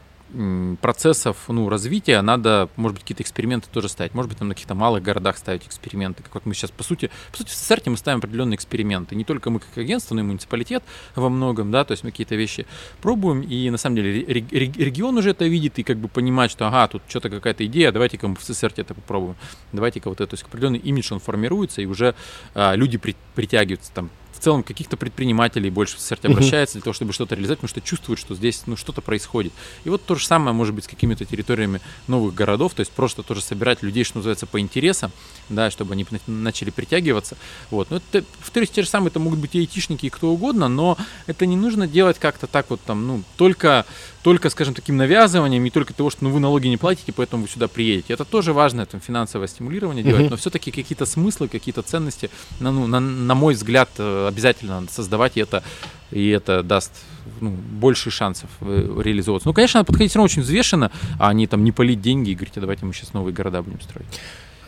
процессов ну, развития надо, может быть, какие-то эксперименты тоже ставить. Может быть, там на каких-то малых городах ставить эксперименты. Как мы сейчас, по сути, по сути, в СССР мы ставим определенные эксперименты. Не только мы как агентство, но и муниципалитет во многом, да, то есть мы какие-то вещи пробуем, и на самом деле регион уже это видит и как бы понимает, что ага, тут что-то какая-то идея, давайте-ка мы в СССР это попробуем. Давайте-ка вот это, то есть определенный имидж он формируется, и уже а, люди при, притягиваются там целом каких-то предпринимателей больше в СССР обращается для того, чтобы что-то реализовать, потому что чувствуют, что здесь ну, что-то происходит. И вот то же самое может быть с какими-то территориями новых городов, то есть просто тоже собирать людей, что называется, по интересам, да, чтобы они начали притягиваться. Вот. Но это, повторюсь, те же самые, это могут быть и айтишники, и кто угодно, но это не нужно делать как-то так вот там, ну, только только, скажем, таким навязыванием, не только того, что ну, вы налоги не платите, поэтому вы сюда приедете. Это тоже важно, там, финансовое стимулирование делать, uh-huh. но все-таки какие-то смыслы, какие-то ценности, на, ну, на, на мой взгляд, э, обязательно надо создавать, и это, и это даст ну, больше шансов э, реализовываться. Ну, конечно, надо подходить все равно очень взвешенно, а не там не полить деньги и говорить, а давайте мы сейчас новые города будем строить.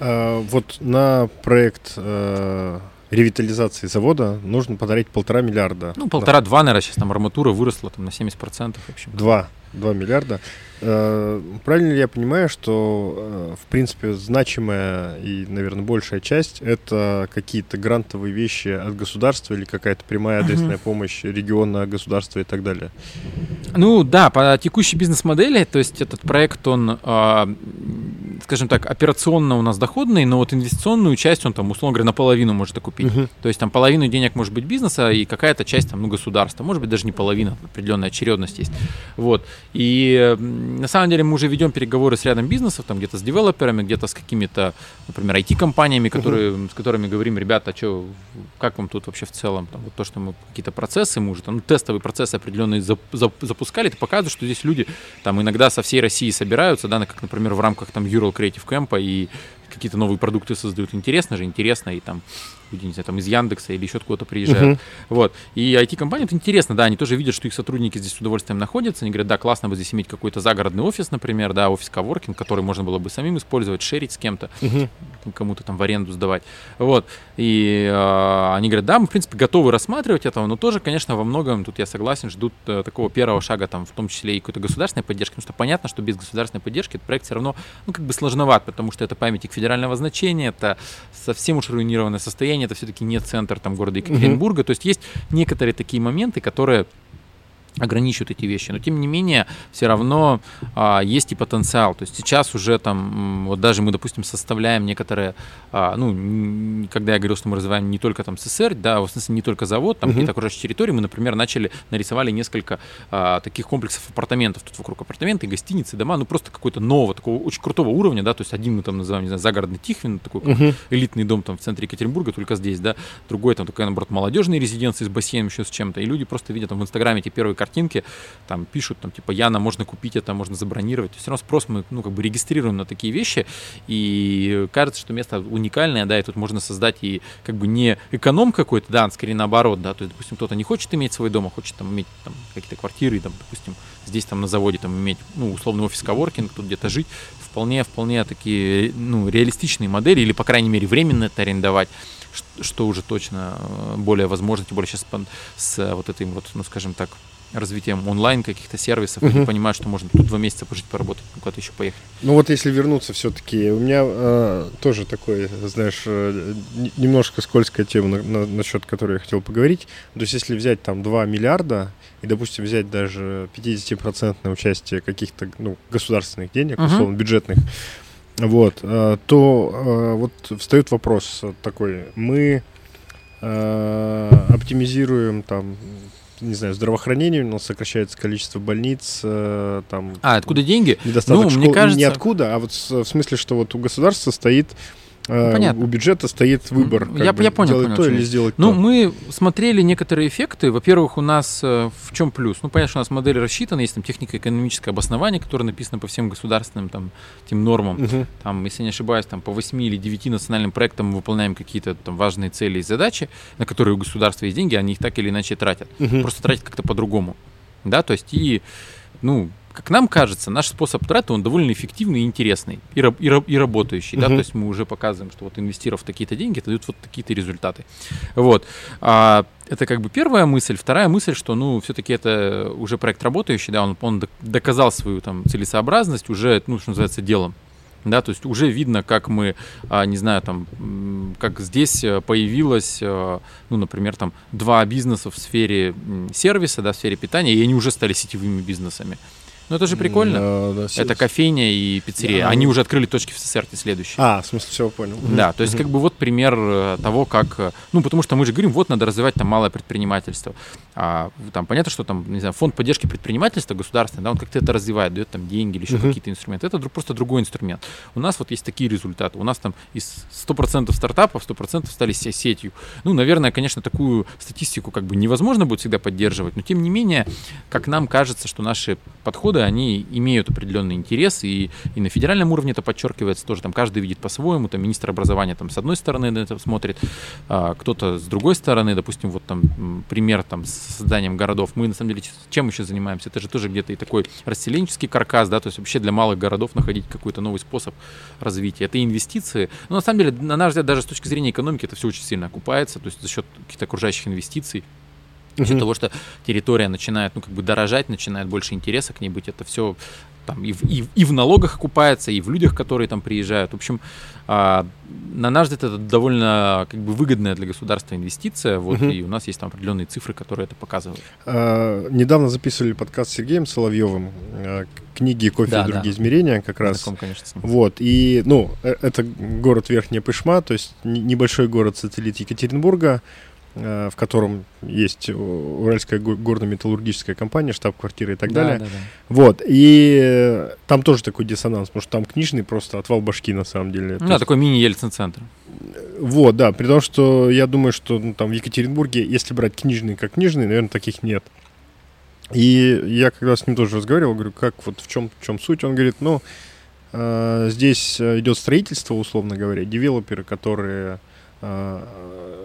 А, вот на проект а ревитализации завода нужно подарить полтора миллиарда. Ну, полтора-два, да. наверное, сейчас там арматура выросла там, на 70%. В общем. Два. Два миллиарда. Э, правильно ли я понимаю, что, э, в принципе, значимая и, наверное, большая часть — это какие-то грантовые вещи от государства или какая-то прямая адресная помощь региона, государства и так далее? Ну да, по текущей бизнес-модели, то есть этот проект, он, а, скажем так, операционно у нас доходный, но вот инвестиционную часть он там, условно говоря, наполовину может окупить. Uh-huh. То есть там половину денег может быть бизнеса и какая-то часть там, ну, государства. Может быть, даже не половина, определенная очередность есть. Вот. И на самом деле мы уже ведем переговоры с рядом бизнесов, там где-то с девелоперами, где-то с какими-то, например, IT-компаниями, которые, uh-huh. с которыми говорим, ребята, а что, как вам тут вообще в целом? Там, вот то, что мы какие-то процессы, мы уже там, ну, тестовые процессы определенные запускали, это показывает, что здесь люди там иногда со всей России собираются, да, как, например, в рамках там Ural Creative Camp и какие-то новые продукты создают. Интересно же, интересно, и там люди, не знаю, там из Яндекса или еще откуда-то приезжают. Uh-huh. Вот. И IT-компания, это интересно, да, они тоже видят, что их сотрудники здесь с удовольствием находятся. Они говорят, да, классно бы здесь иметь какой-то загородный офис, например, да, офис коворкинг, который можно было бы самим использовать, шерить с кем-то, uh-huh. кому-то там в аренду сдавать. Вот. И э, они говорят, да, мы, в принципе, готовы рассматривать этого, но тоже, конечно, во многом, тут я согласен, ждут э, такого первого шага, там, в том числе и какой-то государственной поддержки, потому что понятно, что без государственной поддержки этот проект все равно, ну, как бы сложноват, потому что это памятник федерального значения, это совсем уж руинированное состояние, это все-таки не центр там города Екатеринбурга, mm-hmm. то есть есть некоторые такие моменты, которые ограничивают эти вещи. Но тем не менее, все равно а, есть и потенциал. То есть сейчас уже там, вот даже мы, допустим, составляем некоторые, а, ну, когда я говорил, что мы развиваем не только там СССР, да, в смысле не только завод, там uh-huh. какие-то окружающие территории, мы, например, начали, нарисовали несколько а, таких комплексов апартаментов. Тут вокруг апартаменты, гостиницы, дома, ну просто какой-то нового, такого очень крутого уровня, да, то есть один мы там называем, не знаю, загородный Тихвин, такой uh-huh. элитный дом там в центре Екатеринбурга, только здесь, да, другой там такая, наоборот, молодежная резиденция с бассейном еще с чем-то, и люди просто видят там в Инстаграме эти первые картинки, там пишут, там, типа, Яна, можно купить это, можно забронировать. Все равно спрос мы, ну, как бы регистрируем на такие вещи, и кажется, что место уникальное, да, и тут можно создать и как бы не эконом какой-то, да, скорее наоборот, да, то есть, допустим, кто-то не хочет иметь свой дом, а хочет там иметь там какие-то квартиры, там, допустим, здесь там на заводе там иметь, ну, условный офис коворкинг, тут где-то жить, вполне, вполне такие, ну, реалистичные модели, или, по крайней мере, временно это арендовать, что уже точно э, более возможно, тем более сейчас с вот этим вот, ну, скажем так, развитием онлайн каких-то сервисов, uh-huh. и понимаю, что можно тут два месяца пожить, поработать, куда-то еще поехать. Ну вот если вернуться все-таки, у меня э, тоже такой, знаешь, э, немножко скользкая тема, на, на, насчет которой я хотел поговорить. То есть если взять там 2 миллиарда и, допустим, взять даже 50% участие каких-то ну, государственных денег, uh-huh. условно, бюджетных, вот, э, то э, вот встает вопрос такой, мы э, оптимизируем там не знаю, здравоохранение, у нас сокращается количество больниц, э, там... А, откуда деньги? Недостаток ну, школ. Мне кажется... Не откуда, а вот в смысле, что вот у государства стоит ну, понятно. У бюджета стоит выбор. Я, я понял, делать понял, то или сделать ну, то. Ну, мы смотрели некоторые эффекты. Во-первых, у нас э, в чем плюс? Ну, понятно, что у нас модель рассчитана, есть там технико-экономическое обоснование, которое написано по всем государственным там, тем нормам. Угу. Там, если не ошибаюсь, там по 8 или 9 национальным проектам мы выполняем какие-то там важные цели и задачи, на которые у государства есть деньги, они их так или иначе тратят. Угу. Просто тратят как-то по-другому. Да, то есть и, ну, как нам кажется, наш способ траты, он довольно эффективный и интересный, и, и, и работающий, uh-huh. да, то есть мы уже показываем, что вот инвестировав такие-то деньги, это дают вот такие-то результаты. Вот. А, это как бы первая мысль. Вторая мысль, что, ну, все-таки это уже проект работающий, да, он, он доказал свою там целесообразность уже, ну, что называется, делом. Да, то есть уже видно, как мы, а, не знаю, там, как здесь э, появилось, э, ну, например, там, два бизнеса в сфере сервиса, да, в сфере питания, и они уже стали сетевыми бизнесами. Ну это же прикольно. Да, да, это кофейня и пиццерия. Да. Они уже открыли точки в СССР следующие. А, в смысле, все понял. Да, то есть как бы вот пример э, того, как... Э, ну, потому что мы же говорим, вот надо развивать там малое предпринимательство. А, там понятно, что там, не знаю, фонд поддержки предпринимательства государственный, да, он как-то это развивает, дает там деньги или еще uh-huh. какие-то инструменты. Это просто другой инструмент. У нас вот есть такие результаты. У нас там из 100% стартапов 100% стали сетью. Ну, наверное, конечно, такую статистику как бы невозможно будет всегда поддерживать, но тем не менее, как нам кажется, что наши подходы, они имеют определенный интерес, и, и на федеральном уровне это подчеркивается тоже, там каждый видит по-своему, там министр образования там с одной стороны на это смотрит, а, кто-то с другой стороны, допустим, вот там пример там с созданием городов. Мы, на самом деле, чем еще занимаемся? Это же тоже где-то и такой расселенческий каркас, да, то есть вообще для малых городов находить какой-то новый способ развития. Это инвестиции. Но на самом деле, на наш взгляд, даже с точки зрения экономики это все очень сильно окупается, то есть за счет каких-то окружающих инвестиций. За счет того, что территория начинает, ну, как бы дорожать, начинает больше интереса к ней быть, это все там и в, и, и в налогах окупается, и в людях, которые там приезжают. В общем, а, на наш взгляд, это довольно как бы выгодная для государства инвестиция, вот, угу. и у нас есть там определенные цифры, которые это показывают. А, недавно записывали подкаст с Сергеем Соловьевым, а, книги «Кофе да, и другие да. измерения» как раз. Знаком, конечно, вот, и, ну, э, это город Верхняя Пышма, то есть небольшой город-сателлит Екатеринбурга, в котором есть Уральская горно-металлургическая компания, штаб-квартира и так да, далее. Да, да. Вот, и там тоже такой диссонанс, потому что там книжный просто отвал башки на самом деле. Ну, да, такой мини-Ельцин-центр. Вот, да, при том, что я думаю, что ну, там в Екатеринбурге, если брать книжный как книжный, наверное, таких нет. И я когда с ним тоже разговаривал, говорю, как вот в чем, в чем суть, он говорит, ну, э, здесь идет строительство, условно говоря, девелоперы, которые э,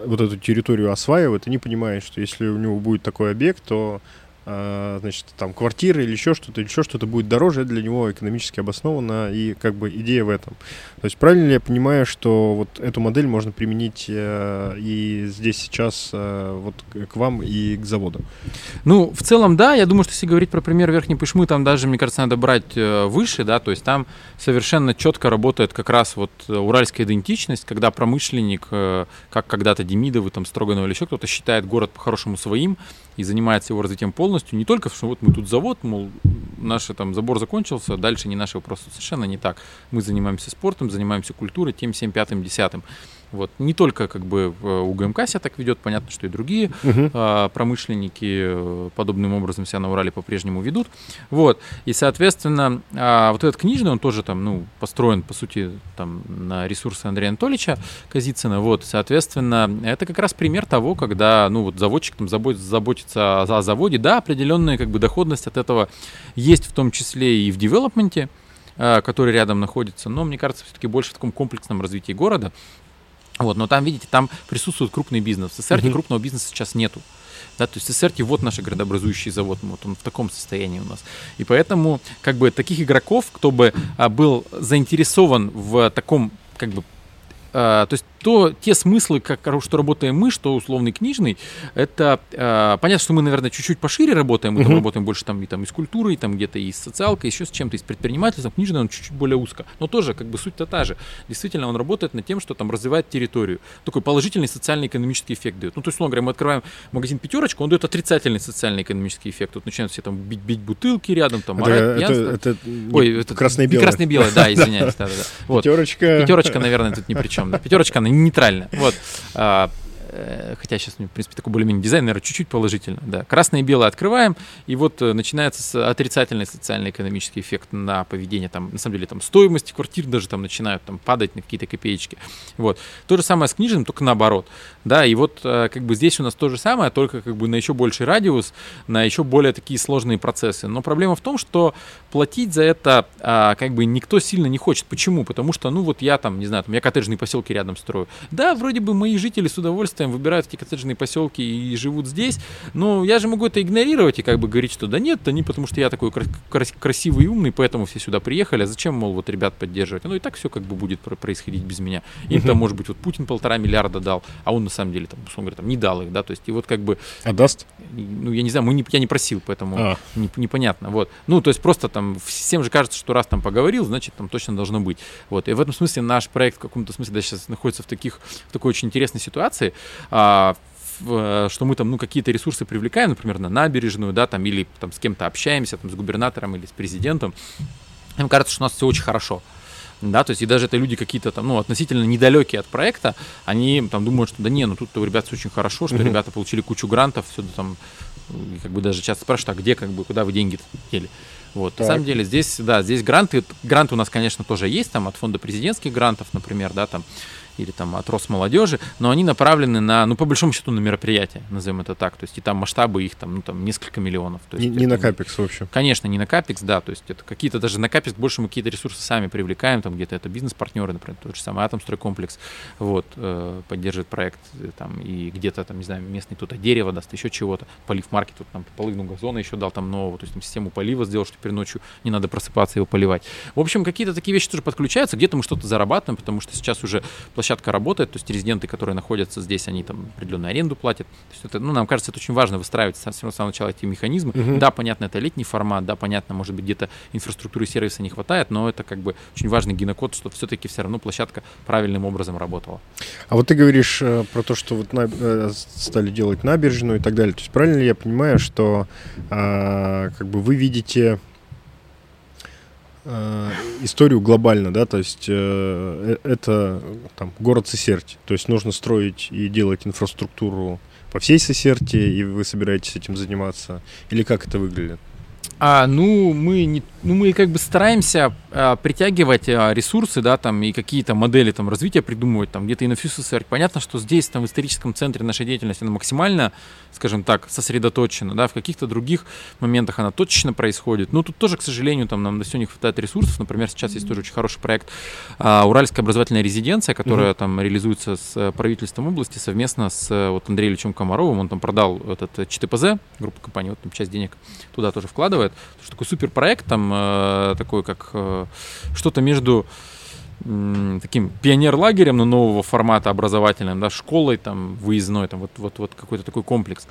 вот эту территорию осваивает, и не понимает, что если у него будет такой объект, то а, значит, там квартиры или еще что-то, еще что-то будет дороже, это для него экономически обосновано, и как бы идея в этом. То есть правильно ли я понимаю, что вот эту модель можно применить э, и здесь сейчас э, вот к вам и к заводу? Ну, в целом, да, я думаю, что если говорить про пример Верхней Пышмы, там даже, мне кажется, надо брать э, выше, да, то есть там совершенно четко работает как раз вот уральская идентичность, когда промышленник, э, как когда-то Демидовы, там, Строганов или еще кто-то считает город по-хорошему своим, и занимается его развитием полностью, не только, что вот мы тут завод, мол, наш там забор закончился, дальше не наши вопросы, совершенно не так. Мы занимаемся спортом, занимаемся культурой, тем, всем пятым, десятым. Вот. Не только как бы у ГМК себя так ведет, понятно, что и другие uh-huh. а, промышленники э, подобным образом себя на Урале по-прежнему ведут. Вот. И, соответственно, а, вот этот книжный, он тоже там, ну, построен, по сути, там, на ресурсы Андрея Анатольевича Казицына. Вот, соответственно, это как раз пример того, когда, ну, вот заводчик там заботится о, о заводе. Да, определенная как бы доходность от этого есть в том числе и в девелопменте, который рядом находится, но мне кажется, все-таки больше в таком комплексном развитии города. Вот, но там, видите, там присутствует крупный бизнес. В СССР uh-huh. крупного бизнеса сейчас нету. Да, то есть СССР вот наш городообразующий завод, вот он в таком состоянии у нас. И поэтому, как бы, таких игроков, кто бы а, был заинтересован в таком, как бы, а, то есть то те смыслы, как, что работаем мы, что условный книжный, это э, понятно, что мы, наверное, чуть-чуть пошире работаем, мы uh-huh. там работаем больше там и там и с культурой, там где-то и с социалкой, еще с чем-то, и с предпринимательством. Книжный он чуть-чуть более узко, но тоже как бы суть-то та же. Действительно, он работает над тем, что там развивает территорию. Такой положительный социально-экономический эффект дает. Ну, то есть, условно говоря, мы открываем магазин пятерочку, он дает отрицательный социально-экономический эффект. Тут начинают все там бить, бить бутылки рядом, там, это, это, это, Ой, это красное-белое. Красное-белое, *laughs* да, извиняюсь. Пятерочка. Пятерочка, наверное, тут ни при чем. Пятерочка, она нейтральная. Вот. Вот. А, Э, хотя сейчас, в принципе, такой более-менее дизайн, наверное, чуть-чуть положительно, да. Красное и белое открываем, и вот э, начинается отрицательный социально-экономический эффект на поведение, там, на самом деле, там, стоимости квартир даже там начинают там падать на какие-то копеечки, вот. То же самое с книжным, только наоборот, да, и вот э, как бы здесь у нас то же самое, только как бы на еще больший радиус, на еще более такие сложные процессы, но проблема в том, что платить за это а, как бы никто сильно не хочет. Почему? Потому что, ну вот я там, не знаю, там, я коттеджные поселки рядом строю. Да, вроде бы мои жители с удовольствием выбирают эти коттеджные поселки и живут здесь. Но я же могу это игнорировать и как бы говорить, что да нет, не потому что я такой красивый и умный, поэтому все сюда приехали. А зачем, мол, вот ребят поддерживать? Ну и так все как бы будет происходить без меня. Им там, может быть, вот Путин полтора миллиарда дал, а он самом деле, там, условно говоря, там, не дал их, да, то есть и вот как бы... А даст? Ну, я не знаю, мы не, я не просил, поэтому а. не, непонятно, вот. Ну, то есть просто там всем же кажется, что раз там поговорил, значит, там точно должно быть. Вот, и в этом смысле наш проект в каком-то смысле да, сейчас находится в таких, в такой очень интересной ситуации, а, Э, что мы там, ну, какие-то ресурсы привлекаем, например, на набережную, да, там, или там с кем-то общаемся, там, с губернатором или с президентом, им кажется, что у нас все очень хорошо. Да, то есть и даже это люди какие-то там, ну, относительно недалекие от проекта, они там думают, что да не, ну тут у ребят все очень хорошо, что uh-huh. ребята получили кучу грантов, все там, как бы даже часто спрашивают, а где, как бы, куда вы деньги дели? Вот, так. на самом деле здесь, да, здесь гранты, гранты у нас, конечно, тоже есть, там, от фонда президентских грантов, например, да, там, или там от Росмолодежи, но они направлены на, ну, по большому счету, на мероприятия, назовем это так. То есть и там масштабы их там, ну, там несколько миллионов. То есть не, не на капекс, в общем. Конечно, не на капекс, да. То есть это какие-то даже на капекс больше мы какие-то ресурсы сами привлекаем, там где-то это бизнес-партнеры, например, тот же самый Атомстройкомплекс, вот, э, поддерживает проект э, там и где-то там, не знаю, местный кто-то дерево даст, еще чего-то. Полив маркет, вот там половину газона еще дал там нового, то есть там систему полива сделал, что теперь ночью не надо просыпаться его поливать. В общем, какие-то такие вещи тоже подключаются, где-то мы что-то зарабатываем, потому что сейчас уже площадка работает, то есть резиденты, которые находятся здесь, они там определенную аренду платят. То есть это, ну, нам кажется, это очень важно выстраивать с самого начала эти механизмы. Uh-huh. Да, понятно, это летний формат, да, понятно, может быть, где-то инфраструктуры и сервиса не хватает, но это как бы очень важный генокод, что все-таки все равно площадка правильным образом работала. А вот ты говоришь э, про то, что вот на, э, стали делать набережную и так далее. То есть правильно ли я понимаю, что э, как бы вы видите историю глобально, да, то есть э, э, это там город Сесерти, то есть нужно строить и делать инфраструктуру по всей Сесерти, и вы собираетесь этим заниматься, или как это выглядит? А, ну, мы не, ну, мы как бы стараемся а, притягивать а, ресурсы, да, там, и какие-то модели там развития придумывать, там, где-то и на СССР. Понятно, что здесь, там, в историческом центре нашей деятельности она максимально, скажем так, сосредоточена, да, в каких-то других моментах она точечно происходит. Но тут тоже, к сожалению, там, нам до сегодня не хватает ресурсов. Например, сейчас есть тоже очень хороший проект а, Уральская образовательная резиденция, которая mm-hmm. там реализуется с э, правительством области совместно с э, вот Андреем Ильичем Комаровым. Он там продал этот ЧТПЗ, группа компаний, вот там часть денег туда тоже вкладывает. Что такой супер проект, там э, такой как э, что-то между э, таким пионер-лагерем, но нового формата образовательным, да, школой там выездной, там вот, вот, вот какой-то такой комплекс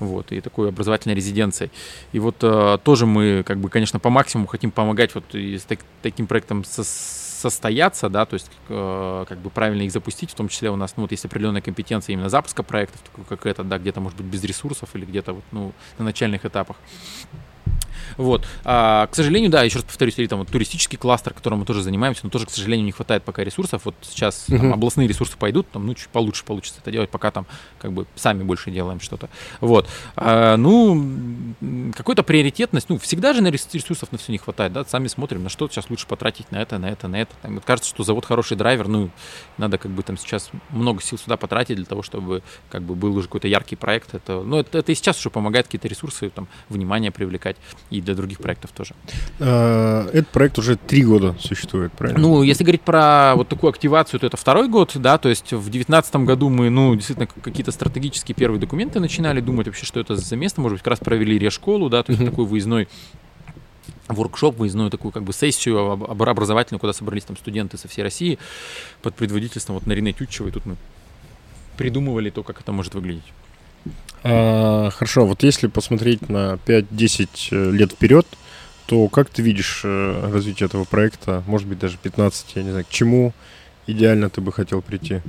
вот, и такой образовательной резиденцией. И вот э, тоже мы, как бы, конечно, по максимуму хотим помогать вот и с так, таким проектом со, состояться, да, то есть э, как бы правильно их запустить, в том числе у нас, ну, вот есть определенная компетенция именно запуска проектов, как это, да, где-то, может быть, без ресурсов или где-то вот, ну, на начальных этапах. Вот. А, к сожалению, да, еще раз повторюсь, или там вот туристический кластер, которым мы тоже занимаемся, но тоже, к сожалению, не хватает пока ресурсов. Вот сейчас uh-huh. там, областные ресурсы пойдут, там, ну, чуть получше получится это делать, пока там как бы сами больше делаем что-то. Вот. А, ну, какой-то приоритетность, ну, всегда же на ресурсов на все не хватает, да, сами смотрим, на что сейчас лучше потратить, на это, на это, на это. Там, вот кажется, что завод хороший драйвер, ну, надо как бы там сейчас много сил сюда потратить для того, чтобы как бы был уже какой-то яркий проект. Это, ну, это, это и сейчас уже помогает какие-то ресурсы, там, внимание привлекать и для других проектов тоже. А, этот проект уже три года существует, правильно? Ну, если говорить про вот такую активацию, то это второй год, да, то есть в 2019 году мы, ну, действительно, какие-то стратегические первые документы начинали думать вообще, что это за место, может быть, как раз провели решколу, да, то есть mm-hmm. такой выездной воркшоп, выездную такую как бы сессию образовательную, куда собрались там студенты со всей России под предводительством вот Нарины Тютчевой. Тут мы придумывали то, как это может выглядеть. А, хорошо, вот если посмотреть на 5-10 э, лет вперед, то как ты видишь э, развитие этого проекта, может быть, даже 15, я не знаю, к чему идеально ты бы хотел прийти?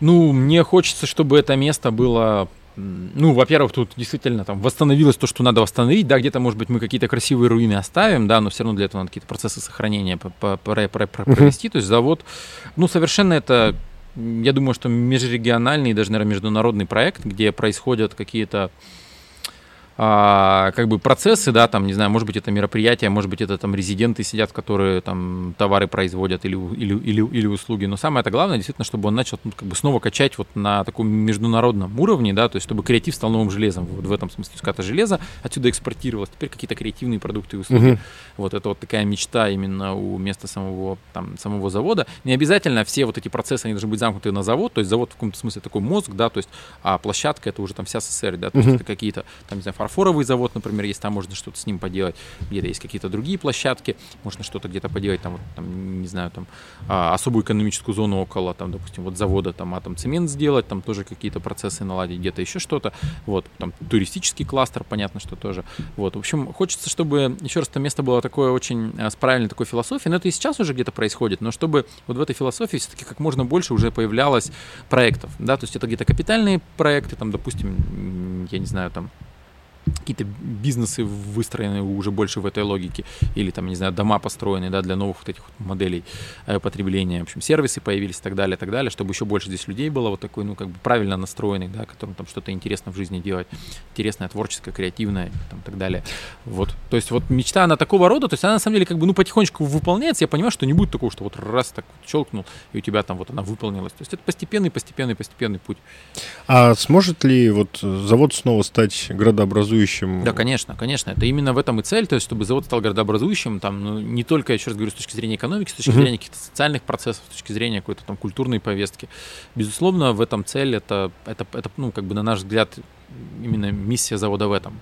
Ну, мне хочется, чтобы это место было ну, во-первых, тут действительно там восстановилось то, что надо восстановить, да, где-то, может быть, мы какие-то красивые руины оставим, да, но все равно для этого надо какие-то процессы сохранения провести, то есть завод, ну, совершенно это я думаю, что межрегиональный, даже, наверное, международный проект, где происходят какие-то а, как бы процессы, да, там, не знаю, может быть, это мероприятие, может быть, это там резиденты сидят, которые там товары производят или, или, или, или услуги. Но самое это главное, действительно, чтобы он начал ну, как бы снова качать вот на таком международном уровне, да, то есть чтобы креатив стал новым железом. Вот в этом смысле, это железо отсюда экспортировалось, теперь какие-то креативные продукты и услуги. Uh-huh. Вот это вот такая мечта именно у места самого, там, самого завода. Не обязательно все вот эти процессы, они должны быть замкнуты на завод, то есть завод в каком-то смысле такой мозг, да, то есть, а площадка это уже там вся СССР, да, то uh-huh. есть это какие-то, там, не знаю, фарфоровый завод, например, есть, там можно что-то с ним поделать, где-то есть какие-то другие площадки, можно что-то где-то поделать, там, вот, там не знаю, там, а, особую экономическую зону около, там, допустим, вот завода, там, атом цемент сделать, там тоже какие-то процессы наладить, где-то еще что-то, вот, там, туристический кластер, понятно, что тоже, вот, в общем, хочется, чтобы, еще раз, это место было такое очень а, с правильной такой философией, но это и сейчас уже где-то происходит, но чтобы вот в этой философии все-таки как можно больше уже появлялось проектов, да, то есть это где-то капитальные проекты, там, допустим, я не знаю, там, какие-то бизнесы выстроены уже больше в этой логике, или там, не знаю, дома построены, да, для новых вот этих вот моделей э, потребления, в общем, сервисы появились и так далее, и так далее, чтобы еще больше здесь людей было вот такой, ну, как бы правильно настроенных, да, которым там что-то интересно в жизни делать, интересное, творческое, креативное, там, и так далее. Вот, то есть вот мечта, она такого рода, то есть она на самом деле как бы, ну, потихонечку выполняется, я понимаю, что не будет такого, что вот раз так вот щелкнул, и у тебя там вот она выполнилась. То есть это постепенный, постепенный, постепенный путь. А сможет ли вот завод снова стать градообразующим градообразующим. Да, конечно, конечно. Это именно в этом и цель, то есть чтобы завод стал городообразующим, там, ну, не только, еще раз говорю, с точки зрения экономики, с точки зрения каких-то социальных процессов, с точки зрения какой-то там культурной повестки. Безусловно, в этом цель, это, это, это ну, как бы на наш взгляд, именно миссия завода в этом.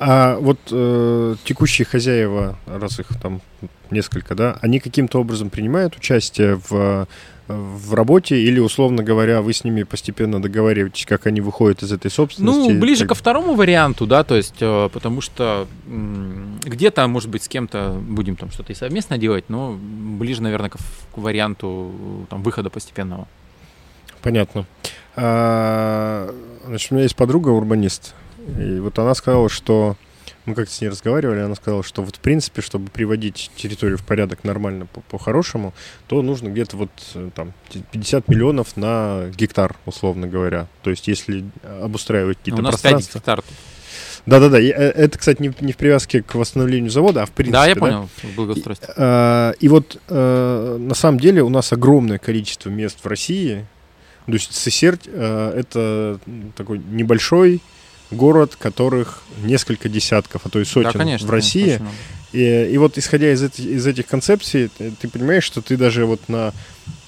А вот э, текущие хозяева, раз их там несколько, да, они каким-то образом принимают участие в в работе или, условно говоря, вы с ними постепенно договариваетесь, как они выходят из этой собственности? Ну, ближе так... ко второму варианту, да, то есть, э, потому что где-то, может быть, с кем-то будем там что-то и совместно делать, но ближе, наверное, к, к варианту там, выхода постепенного. Понятно. А, значит, у меня есть подруга урбанист, и вот она сказала, что мы как-то с ней разговаривали, она сказала, что вот в принципе, чтобы приводить территорию в порядок нормально, по-хорошему, то нужно где-то вот э, там 50 миллионов на гектар, условно говоря. То есть если обустраивать какие-то пространства... 5 гектар. Да-да-да, э, это, кстати, не, не в привязке к восстановлению завода, а в принципе. Да, я понял, в благоустройстве. И, э, и вот на самом деле у нас огромное количество мест в России. То есть Сесерть это такой небольшой город, которых несколько десятков, а то и сотен да, конечно, в России. И, и вот исходя из, эти, из этих концепций, ты понимаешь, что ты даже вот на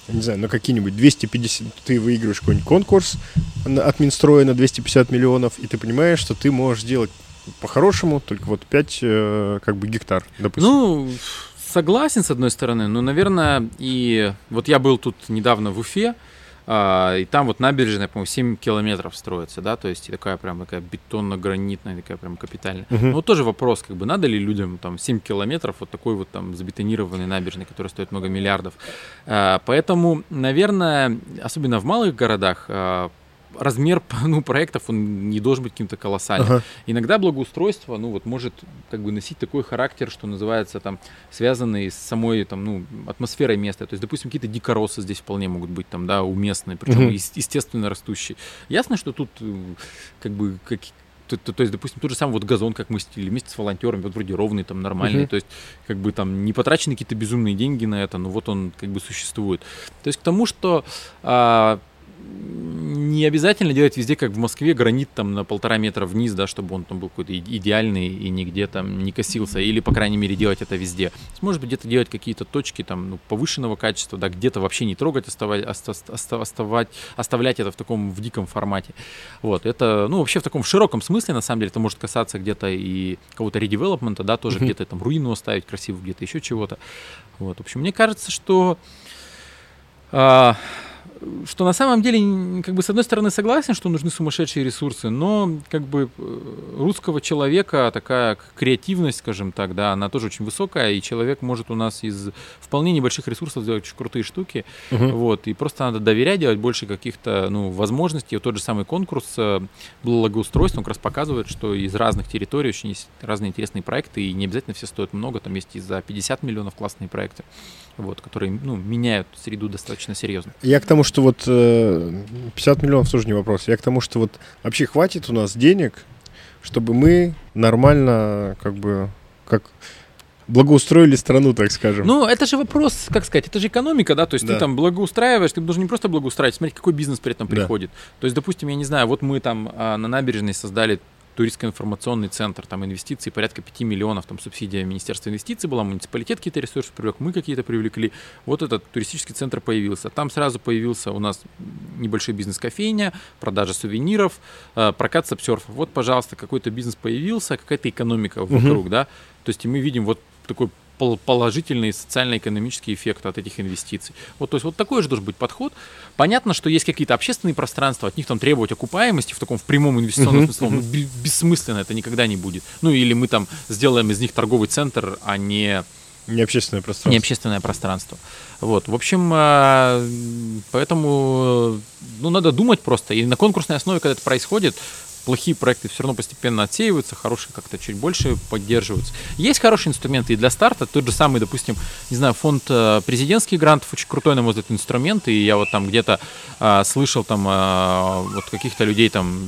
не знаю, на какие-нибудь 250, ты выигрываешь какой-нибудь конкурс от Минстроя на 250 миллионов, и ты понимаешь, что ты можешь сделать по-хорошему только вот 5 э, как бы гектар, допустим. Ну, согласен с одной стороны, но, наверное, и вот я был тут недавно в Уфе, и там вот набережная, по-моему, 7 километров строится, да, то есть такая прям такая бетонно-гранитная, такая прям капитальная. Uh-huh. Ну, вот тоже вопрос, как бы, надо ли людям там 7 километров вот такой вот там забетонированной набережной, которая стоит много миллиардов. А, поэтому, наверное, особенно в малых городах, а, размер *laughs* ну, проектов он не должен быть каким-то колоссальным. Ага. Иногда благоустройство, ну вот может как бы носить такой характер, что называется там связанный с самой там ну атмосферой места. То есть, допустим, какие-то дикоросы здесь вполне могут быть там да уместные, причем угу. естественно растущие. Ясно, что тут э, как бы как, то, то, то есть, допустим, тот же самый вот газон, как мы стили, вместе с волонтерами, вот вроде ровный, там, нормальный, uh-huh. то есть, как бы там не потрачены какие-то безумные деньги на это, но вот он как бы существует. То есть к тому, что а, не обязательно делать везде, как в Москве, гранит там на полтора метра вниз, да, чтобы он там был какой-то идеальный и нигде там не косился, или, по крайней мере, делать это везде. Может быть, где-то делать какие-то точки там ну, повышенного качества, да, где-то вообще не трогать, оставать, оставать, оставлять это в таком в диком формате. Вот, это, ну, вообще в таком широком смысле, на самом деле, это может касаться где-то и кого-то редевелопмента, да, тоже mm-hmm. где-то там руину оставить красивую, где-то еще чего-то. Вот, в общем, мне кажется, что а, что на самом деле, как бы, с одной стороны, согласен, что нужны сумасшедшие ресурсы, но, как бы, э, русского человека такая креативность, скажем так, да, она тоже очень высокая, и человек может у нас из вполне небольших ресурсов сделать очень крутые штуки, угу. вот, и просто надо доверять, делать больше каких-то, ну, возможностей. Вот тот же самый конкурс э, благоустройства, он как раз показывает, что из разных территорий очень есть разные интересные проекты, и не обязательно все стоят много, там есть и за 50 миллионов классные проекты вот, которые ну, меняют среду достаточно серьезно. Я к тому, что вот 50 э, миллионов тоже не вопрос. Я к тому, что вот вообще хватит у нас денег, чтобы мы нормально, как бы, как благоустроили страну, так скажем. Ну, это же вопрос, как сказать, это же экономика, да, то есть да. ты там благоустраиваешь, ты должен не просто благоустраивать, смотреть, какой бизнес при этом приходит. Да. То есть, допустим, я не знаю, вот мы там а, на набережной создали туристско-информационный центр, там инвестиции порядка 5 миллионов, там субсидия Министерства инвестиций была, муниципалитет какие-то ресурсы привлек, мы какие-то привлекли. Вот этот туристический центр появился. Там сразу появился у нас небольшой бизнес-кофейня, продажа сувениров, э, прокат сапсерфов. Вот, пожалуйста, какой-то бизнес появился, какая-то экономика вокруг, uh-huh. да. То есть мы видим вот такой положительный социально-экономический эффект от этих инвестиций. Вот, то есть вот такой же должен быть подход. Понятно, что есть какие-то общественные пространства, от них там требовать окупаемости в таком в прямом инвестиционном смысле, ну, бессмысленно это никогда не будет. Ну или мы там сделаем из них торговый центр, а не не общественное пространство. Не общественное пространство. Вот, в общем, а, поэтому, ну, надо думать просто. И на конкурсной основе, когда это происходит, плохие проекты все равно постепенно отсеиваются, хорошие как-то чуть больше поддерживаются. Есть хорошие инструменты и для старта, тот же самый, допустим, не знаю, фонд э, президентских грантов, очень крутой, на мой взгляд, инструмент, и я вот там где-то а, слышал там а, вот каких-то людей там,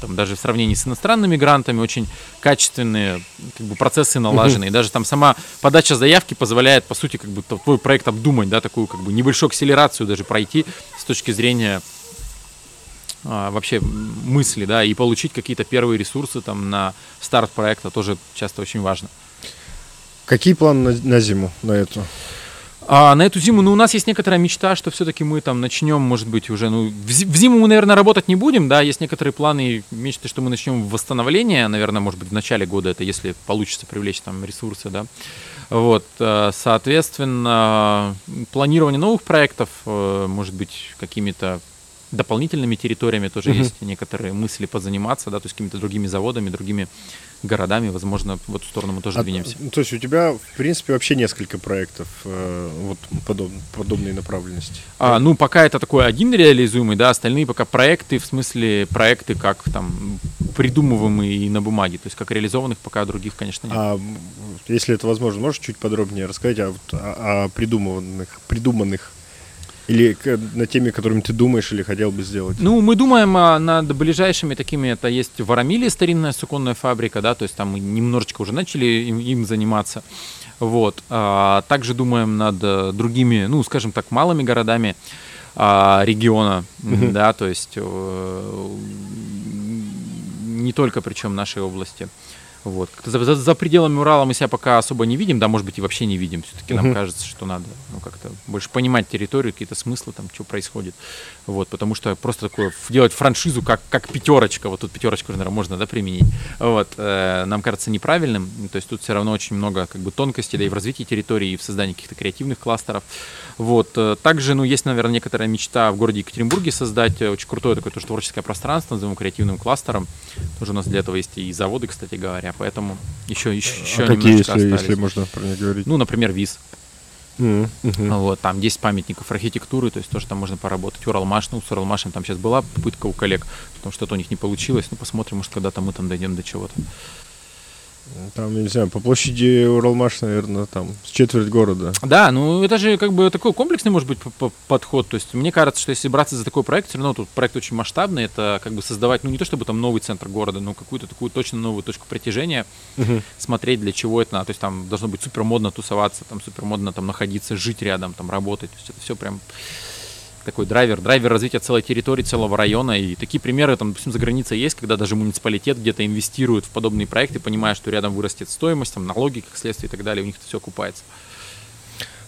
там даже в сравнении с иностранными грантами очень качественные как бы, процессы налажены, mm-hmm. и даже там сама подача заявки позволяет, по сути, как бы твой проект обдумать, да, такую как бы небольшую акселерацию даже пройти с точки зрения а, вообще мысли, да, и получить какие-то первые ресурсы там на старт проекта тоже часто очень важно. Какие планы на, на зиму, на эту? А на эту зиму, ну, у нас есть некоторая мечта, что все-таки мы там начнем, может быть, уже, ну, в зиму мы, наверное, работать не будем, да, есть некоторые планы и мечты, что мы начнем восстановление, наверное, может быть, в начале года, это если получится привлечь там ресурсы, да. Вот, э, соответственно, планирование новых проектов, э, может быть, какими-то дополнительными территориями тоже uh-huh. есть некоторые мысли позаниматься, да, то есть какими-то другими заводами, другими городами, возможно, в эту сторону мы тоже а, двинемся. То есть у тебя, в принципе, вообще несколько проектов э, вот подоб, подобной направленности? А, ну, пока это такой один реализуемый, да, остальные пока проекты, в смысле проекты как там придумываемые и на бумаге, то есть как реализованных, пока других, конечно, нет. А если это возможно, можешь чуть подробнее рассказать о, о, о придуманных, придуманных Или на теми, которыми ты думаешь или хотел бы сделать? Ну, мы думаем а, над ближайшими такими, это есть в Арамиле старинная суконная фабрика, да, то есть там мы немножечко уже начали им, им заниматься. Вот. А, также думаем над э, другими, ну, скажем так, малыми городами а, региона, mm-hmm. да, то есть э, не только причем нашей области. Вот. За, за, за пределами Урала мы себя пока особо не видим, да, может быть, и вообще не видим. Все-таки нам кажется, что надо ну, как-то больше понимать территорию, какие-то смыслы, там, что происходит. Вот, потому что просто такое делать франшизу, как, как пятерочка, вот тут пятерочку, наверное, можно да, применить. Вот, э, нам кажется неправильным. То есть тут все равно очень много как бы тонкостей, да, и в развитии территории, и в создании каких-то креативных кластеров. Вот. Э, также, ну, есть, наверное, некоторая мечта в городе Екатеринбурге создать э, очень крутое такое тоже творческое пространство, назовем креативным кластером. Тоже у нас для этого есть и заводы, кстати говоря, поэтому еще, еще, еще а какие, если, если можно про них говорить? Ну, например, ВИЗ. Mm-hmm. Вот, там 10 памятников архитектуры, то есть тоже там можно поработать. Уралмаш, ну, с Уралмашем там сейчас была попытка у коллег, потому что что-то у них не получилось. Ну, посмотрим, может, когда-то мы там дойдем до чего-то. Там, я не знаю, по площади Уралмаш, наверное, там с четверть города. Да, ну это же как бы такой комплексный, может быть, подход. То есть мне кажется, что если браться за такой проект, все равно тут проект очень масштабный, это как бы создавать, ну не то чтобы там новый центр города, но какую-то такую точно новую точку притяжения, угу. смотреть, для чего это надо. То есть там должно быть супер модно тусоваться, там супер модно там находиться, жить рядом, там работать. То есть это все прям такой драйвер, драйвер развития целой территории, целого района. И такие примеры, там, допустим, за границей есть, когда даже муниципалитет где-то инвестирует в подобные проекты, понимая, что рядом вырастет стоимость, там, налоги, как следствие и так далее, у них это все окупается.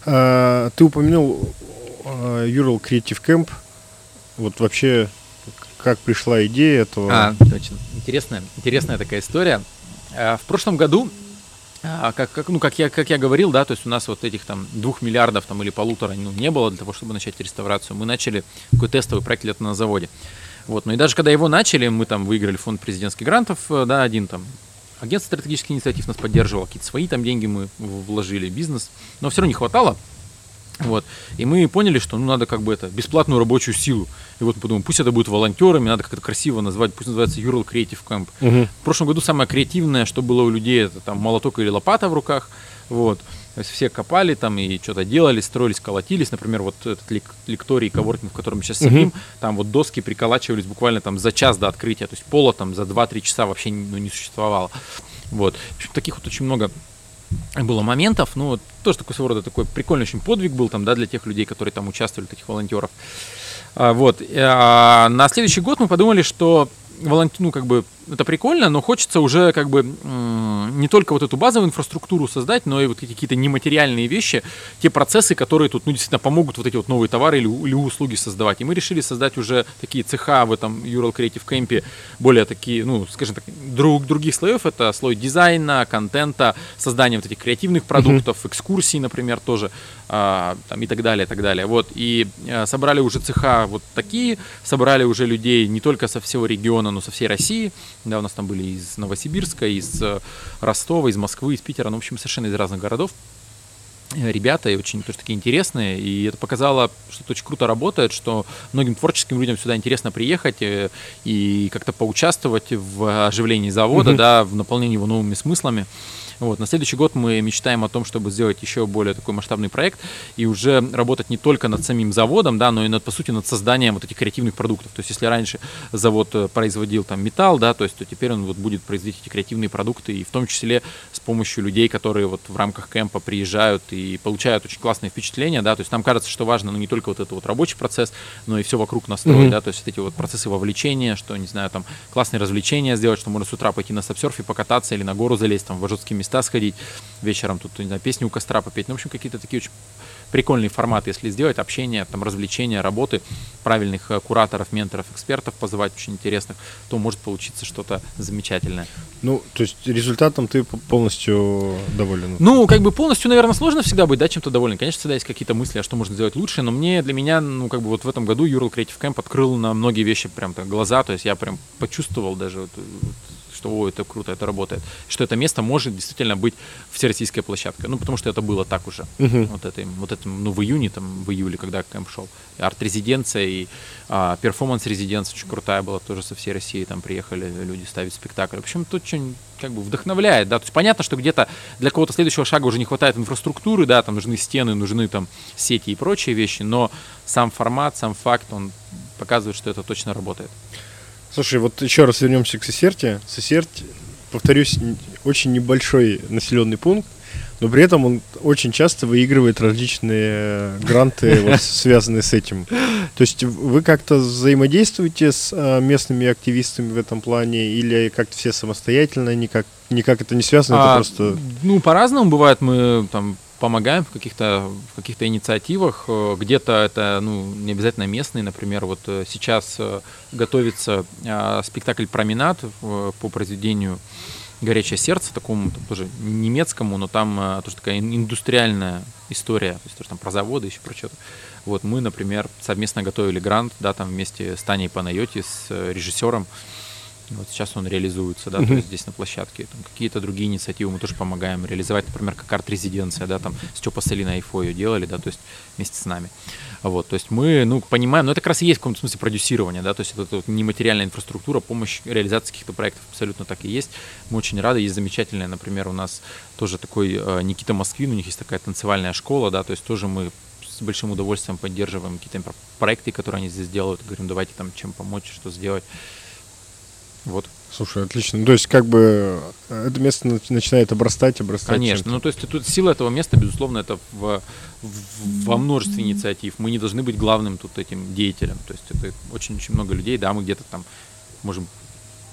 А, ты упомянул Ural Creative Camp. Вот вообще, как пришла идея этого? А, очень интересная, интересная такая история. А, в прошлом году как, как, ну, как я, как я говорил, да, то есть у нас вот этих там двух миллиардов там или полутора ну, не было для того, чтобы начать реставрацию. Мы начали такой тестовый проект лет на заводе. Вот, ну и даже когда его начали, мы там выиграли фонд президентских грантов, э, да, один там агентство стратегических инициатив нас поддерживало, какие-то свои там деньги мы вложили, бизнес, но все равно не хватало. Вот. И мы поняли, что ну, надо как бы это бесплатную рабочую силу. И вот мы подумали, пусть это будет волонтерами, надо как-то красиво назвать, пусть называется Ural Creative Camp. Угу. В прошлом году самое креативное, что было у людей, это там молоток или лопата в руках. Вот. То есть все копали там и что-то делали, строились, колотились. Например, вот этот лекторий коворкинг, в котором мы сейчас сидим, там вот доски приколачивались буквально там за час до открытия. То есть пола там за 2-3 часа вообще ну, не существовало. Вот. В общем, таких вот очень много было моментов, ну, тоже такой своего рода такой прикольный очень подвиг был там, да, для тех людей, которые там участвовали, таких волонтеров. А, вот. А, на следующий год мы подумали, что волонтер, ну, как бы, это прикольно, но хочется уже, как бы, не только вот эту базовую инфраструктуру создать, но и вот какие-то нематериальные вещи, те процессы, которые тут, ну, действительно помогут вот эти вот новые товары или, или услуги создавать. И мы решили создать уже такие цеха в этом Ural Creative Camp, более такие, ну, скажем так, друг, других слоев. Это слой дизайна, контента, создания вот этих креативных продуктов, mm-hmm. экскурсий, например, тоже, а, там, и так далее, и так далее. Вот, и а, собрали уже цеха вот такие, собрали уже людей не только со всего региона, но со всей России. Да, у нас там были из Новосибирска, из э, Ростова, из Москвы, из Питера, ну, в общем, совершенно из разных городов э, ребята и очень тоже такие интересные. И это показало, что это очень круто работает, что многим творческим людям сюда интересно приехать э, и как-то поучаствовать в оживлении завода, mm-hmm. да, в наполнении его новыми смыслами. Вот. На следующий год мы мечтаем о том, чтобы сделать еще более такой масштабный проект и уже работать не только над самим заводом, да, но и над, по сути, над созданием вот этих креативных продуктов. То есть, если раньше завод э, производил там металл, да, то есть, то теперь он вот будет производить эти креативные продукты, и в том числе с помощью людей, которые вот в рамках кемпа приезжают и получают очень классные впечатления, да, то есть нам кажется, что важно, ну, не только вот этот вот рабочий процесс, но и все вокруг настроить, mm-hmm. да, то есть вот эти вот процессы вовлечения, что, не знаю, там, классные развлечения сделать, что можно с утра пойти на сапсерфе покататься или на гору залезть, там, в Ажутские места сходить, вечером тут, не знаю, песни у костра попеть. Ну, в общем, какие-то такие очень прикольные форматы, если сделать, общение, там, развлечения, работы, правильных э, кураторов, менторов, экспертов позывать очень интересных, то может получиться что-то замечательное. Ну, то есть результатом ты полностью доволен? Ну, как бы полностью, наверное, сложно всегда быть, да, чем-то доволен. Конечно, всегда есть какие-то мысли, а что можно сделать лучше, но мне, для меня, ну, как бы вот в этом году Ural Creative Camp открыл на многие вещи прям так глаза, то есть я прям почувствовал даже вот, что, о, это круто, это работает, что это место может действительно быть всероссийская площадка, ну, потому что это было так уже, Мгм. вот это, вот это, ну, в июне, там, в июле, когда кемп шел, арт-резиденция и а, перформанс-резиденция очень крутая была, тоже со всей России там приехали люди ставить спектакль. В общем, тут очень как бы вдохновляет, да, то есть понятно, что где-то для кого-то следующего шага уже не хватает инфраструктуры, да, там нужны стены, нужны там сети и прочие вещи, но сам формат, сам факт, он показывает, что это точно работает. Слушай, вот еще раз вернемся к Сесерте. Сесерть, повторюсь, очень небольшой населенный пункт, но при этом он очень часто выигрывает различные э, гранты, *laughs* вот, связанные с этим. То есть вы как-то взаимодействуете с э, местными активистами в этом плане, или как-то все самостоятельно, никак, никак это не связано, это А, просто... Ну, по-разному бывает. Мы там помогаем в каких-то в каких-то инициативах. Э, Где-то это ну, не обязательно местные. Например, вот э, сейчас э, готовится э, спектакль «Променад» по произведению «Горячее сердце», такому там, тоже немецкому, но там тоже такая ин- индустриальная история, то есть тоже там про заводы, еще про что-то. Вот мы, например, совместно готовили грант, да, там вместе с Таней Панайоти, с режиссером. Вот сейчас он реализуется, да, то есть здесь на площадке. Там какие-то другие инициативы мы тоже помогаем реализовать, например, как арт-резиденция, да, там Степа Салина и ее делали, да, то есть вместе с нами. Вот, то есть мы, ну, понимаем, но это как раз и есть в каком-то смысле продюсирование, да, то есть это, вот нематериальная инфраструктура, помощь реализации каких-то проектов абсолютно так и есть. Мы очень рады, есть замечательная, например, у нас тоже такой э, Никита Москвин, у них есть такая танцевальная школа, да, то есть тоже мы с большим удовольствием поддерживаем какие-то проекты, которые они здесь делают, говорим, давайте там чем помочь, что сделать. Вот. Слушай, отлично. Ну, то есть как бы э, это место нач- начинает обрастать, обрастать Конечно. Ну, то есть тут сила этого места, безусловно, это в, в- во множестве инициатив. Мы не должны быть главным тут этим деятелем. То есть это очень-очень много людей, да, мы где-то там можем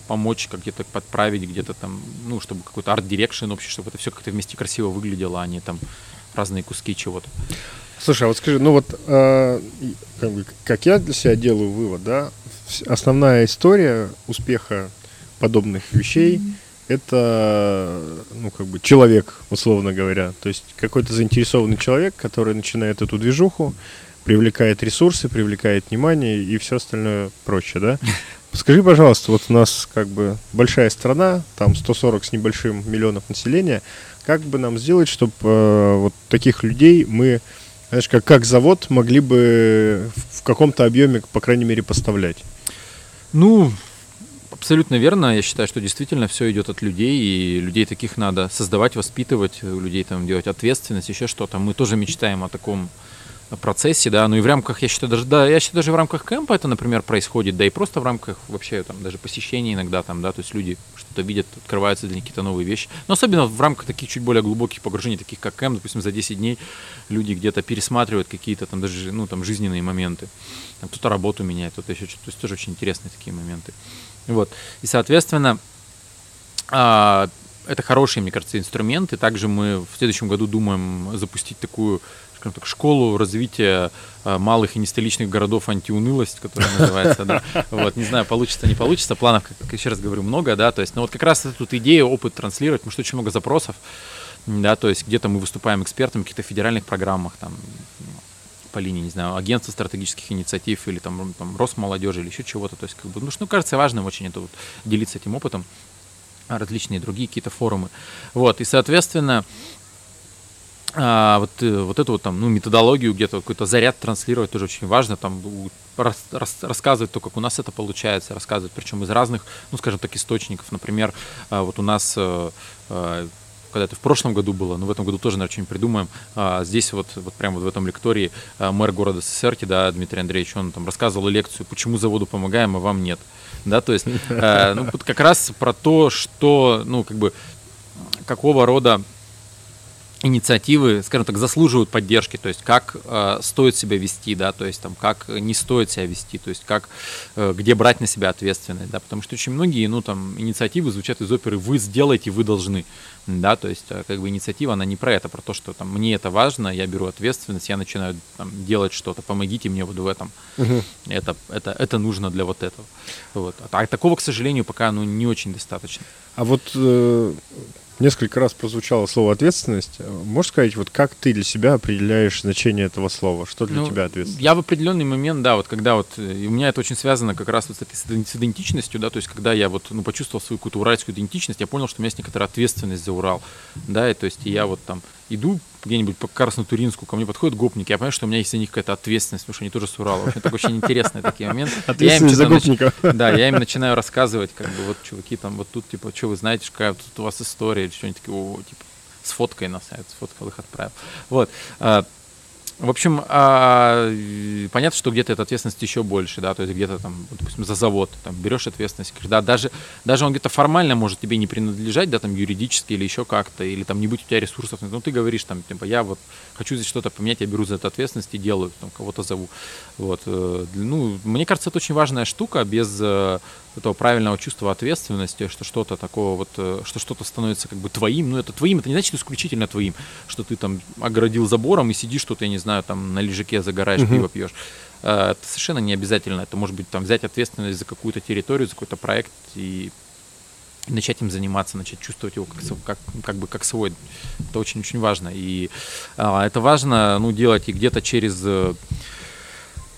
помочь, как где-то подправить, где-то там, ну, чтобы какой-то art direction общий, чтобы это все как-то вместе красиво выглядело, а не там разные куски чего-то. Слушай, а вот скажи, ну вот, э, как, бы, как я для себя делаю вывод, да, основная история успеха подобных вещей это, ну, как бы, человек, условно говоря. То есть какой-то заинтересованный человек, который начинает эту движуху, привлекает ресурсы, привлекает внимание и все остальное прочее, да? *laughs* Скажи, пожалуйста, вот у нас как бы большая страна, там 140 с небольшим миллионов населения, как бы нам сделать, чтобы вот таких людей мы, знаешь, как, как завод могли бы в каком-то объеме, по крайней мере, поставлять? Ну, абсолютно верно. Я считаю, что действительно все идет от людей, и людей таких надо создавать, воспитывать, у людей там делать ответственность, еще что-то. Мы тоже мечтаем о таком процессе, да, ну и в рамках, я считаю, даже, да, я считаю, даже в рамках кемпа это, например, происходит, да и просто в рамках вообще там даже посещений иногда там, да, то есть люди что-то видят, открываются для них какие-то новые вещи, но особенно в рамках таких чуть более глубоких погружений, таких как кемп, допустим, за 10 дней люди где-то пересматривают какие-то там даже, ну, там, жизненные моменты, там, кто-то работу меняет, кто-то еще что-то, то есть тоже очень интересные такие моменты, вот, и, соответственно, а, это хорошие, мне кажется, инструменты. Также мы в следующем году думаем запустить такую скажем так, школу развития а, малых и нестоличных городов антиунылость, которая называется, да. *laughs* Вот, не знаю, получится, не получится. Планов, как еще раз говорю, много, да. То есть, ну вот как раз эту идею, опыт транслировать, потому что очень много запросов, да, то есть где-то мы выступаем экспертами в каких-то федеральных программах, там, по линии, не знаю, агентства стратегических инициатив или там, там Росмолодежи или еще чего-то. То есть, как бы, ну, что, ну, кажется важным очень это вот, делиться этим опытом различные другие какие-то форумы. Вот, и, соответственно, а, вот, э, вот эту вот там, ну, методологию, где-то какой-то заряд транслировать тоже очень важно, там, рас- рас- рассказывать то, как у нас это получается, рассказывать, причем из разных, ну, скажем так, источников. Например, а, вот у нас э, э, когда это в прошлом году было, но в этом году тоже, наверное, что-нибудь придумаем. А, здесь вот, вот прямо вот в этом лектории а, мэр города Сесерти, да, Дмитрий Андреевич, он там рассказывал лекцию, почему заводу помогаем, а вам нет. Да, то есть, ну, вот как раз про то, что, ну, как бы, какого рода инициативы, скажем так, заслуживают поддержки, то есть как э, стоит себя вести, да, то есть там как не стоит себя вести, то есть как, э, где брать на себя ответственность, да, потому что очень многие, ну, там, инициативы звучат из оперы «вы сделаете, вы должны», да, то есть э, как бы инициатива, она не про это, про то, что там мне это важно, я беру ответственность, я начинаю там, делать что-то, помогите мне вот в этом, это, это, это нужно для вот этого, вот, а такого, к сожалению, пока, ну, не очень достаточно. А вот э, Несколько раз прозвучало слово ответственность. Можешь сказать, вот как ты для себя определяешь значение этого слова? Что для Ну, тебя ответственность? Я в определенный момент, да, вот когда вот, э, и у меня это очень связано как раз вот с этой с иден- с идентичностью, да, то есть когда я вот, ну, почувствовал свою какую-то уральскую идентичность, я понял, что у меня есть некоторая ответственность за Урал, да, и то есть я вот там иду где-нибудь по Краснотуринску, ко мне подходят гопники, я понимаю, что у меня есть за них какая-то ответственность, потому что они тоже с Урала. В общем, это очень интересные такие моменты. Я Ответственность за гопников. Да, я им начинаю рассказывать, как бы, вот, чуваки, там, вот тут, типа, что вы знаете, какая тут у вас история, или что-нибудь такие, о, типа, с фоткой на сайт, сфоткал их, отправил. Вот. В общем, а, понятно, что где-то эта ответственность еще больше, да, то есть где-то там, допустим, за завод, там, берешь ответственность, да, даже, даже он где-то формально может тебе не принадлежать, да, там, юридически или еще как-то, или там не быть у тебя ресурсов, но ты говоришь, там, типа, я вот хочу здесь что-то поменять, я беру за это ответственность и делаю, там, кого-то зову. Вот, э, ну, мне кажется, это очень важная штука, без э, этого правильного чувства ответственности, что что-то такого вот, э, что что-то становится как бы твоим, ну это твоим, это не значит исключительно твоим, что ты там оградил забором и сидишь что-то, я не знаю, там на лежаке загораешь, Мгм. пиво пьешь. Э, Это совершенно не обязательно, это может быть там взять ответственность за какую-то территорию, за какой-то проект и начать им заниматься, начать чувствовать его как, как, как бы как свой. Это очень-очень важно. И а, это важно ну, делать и где-то через э, а,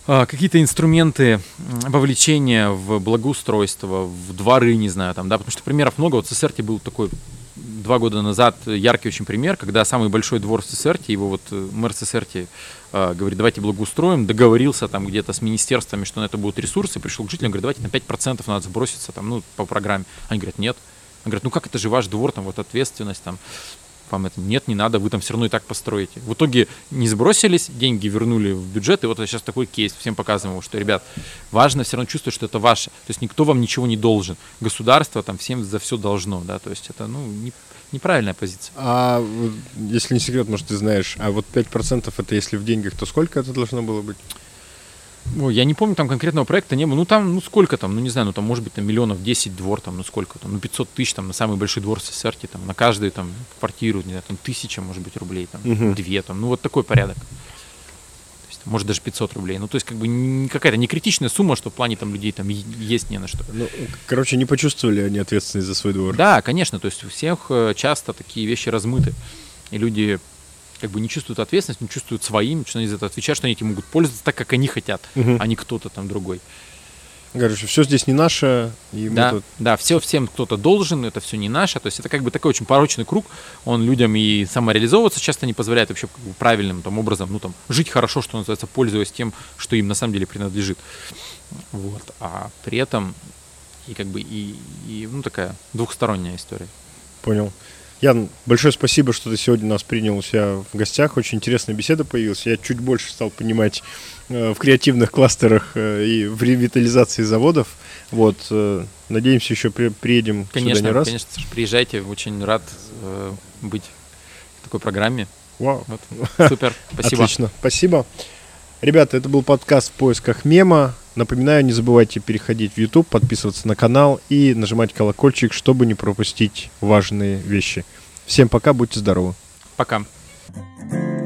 какие-то инструменты вовлечения в благоустройство, в дворы, не знаю, там, да, потому что примеров много. Вот в Сесерте был такой два года назад яркий очень пример, когда самый большой двор в Сесерте, его вот э, мэр Сесерти э, говорит, давайте благоустроим, договорился там где-то с министерствами, что на это будут ресурсы, пришел к жителям, говорит, давайте на 5% надо сброситься там, ну, по программе. Они говорят, нет. Он говорит, ну как это же ваш двор, там вот ответственность, там, вам это нет, не надо, вы там все равно и так построите. В итоге не сбросились, деньги вернули в бюджет, и вот сейчас такой кейс, всем показываем, что, ребят, важно все равно чувствовать, что это ваше. То есть никто вам ничего не должен. Государство там всем за все должно, да, то есть это, ну, не- неправильная позиция. А если не секрет, может, ты знаешь, а вот 5% это если в деньгах, то сколько это должно было быть? Ой, я не помню там конкретного проекта не было. Ну там, ну сколько там, ну не знаю, ну там может быть там миллионов 10 двор, там, ну сколько там, ну 500 тысяч там на самый большой двор в СССР, там, на каждую там квартиру, не знаю, там тысяча, может быть, рублей, там, Мгм. две, там, ну вот такой порядок. То есть, может даже 500 рублей. Ну то есть как бы не какая-то не критичная сумма, что в плане там людей там есть не на что. Ну, короче, не почувствовали они ответственность за свой двор. Да, конечно, то есть у всех э, часто такие вещи размыты. И люди как бы не чувствуют ответственность, не чувствуют своим, они за это отвечают, что они этим могут пользоваться так, как они хотят, Мгм. а не кто-то там другой. Короче, все здесь не наше, и мы Да, тут... да, все всем кто-то должен, это все не наше. То есть это как бы такой очень порочный круг. Он людям и самореализовываться часто не позволяет вообще как бы правильным там образом, ну там, жить хорошо, что называется, пользуясь тем, что им на самом деле принадлежит. Вот. А при этом и как бы и, и ну такая двухсторонняя история. Понял. Ян, большое спасибо, что ты сегодня нас принял у себя в гостях. Очень интересная беседа появилась. Я чуть больше стал понимать э, в креативных кластерах э, и в ревитализации заводов. Вот, э, надеемся, еще при- приедем сюда Конечно, не раз. конечно, приезжайте, очень рад э, быть в такой программе. Вау. Вот. Супер, *laughs* спасибо. Отлично, спасибо. Ребята, это был подкаст в поисках мема. Напоминаю, не забывайте переходить в YouTube, подписываться на канал и нажимать колокольчик, чтобы не пропустить важные вещи. Всем пока, будьте здоровы. Пока. Thank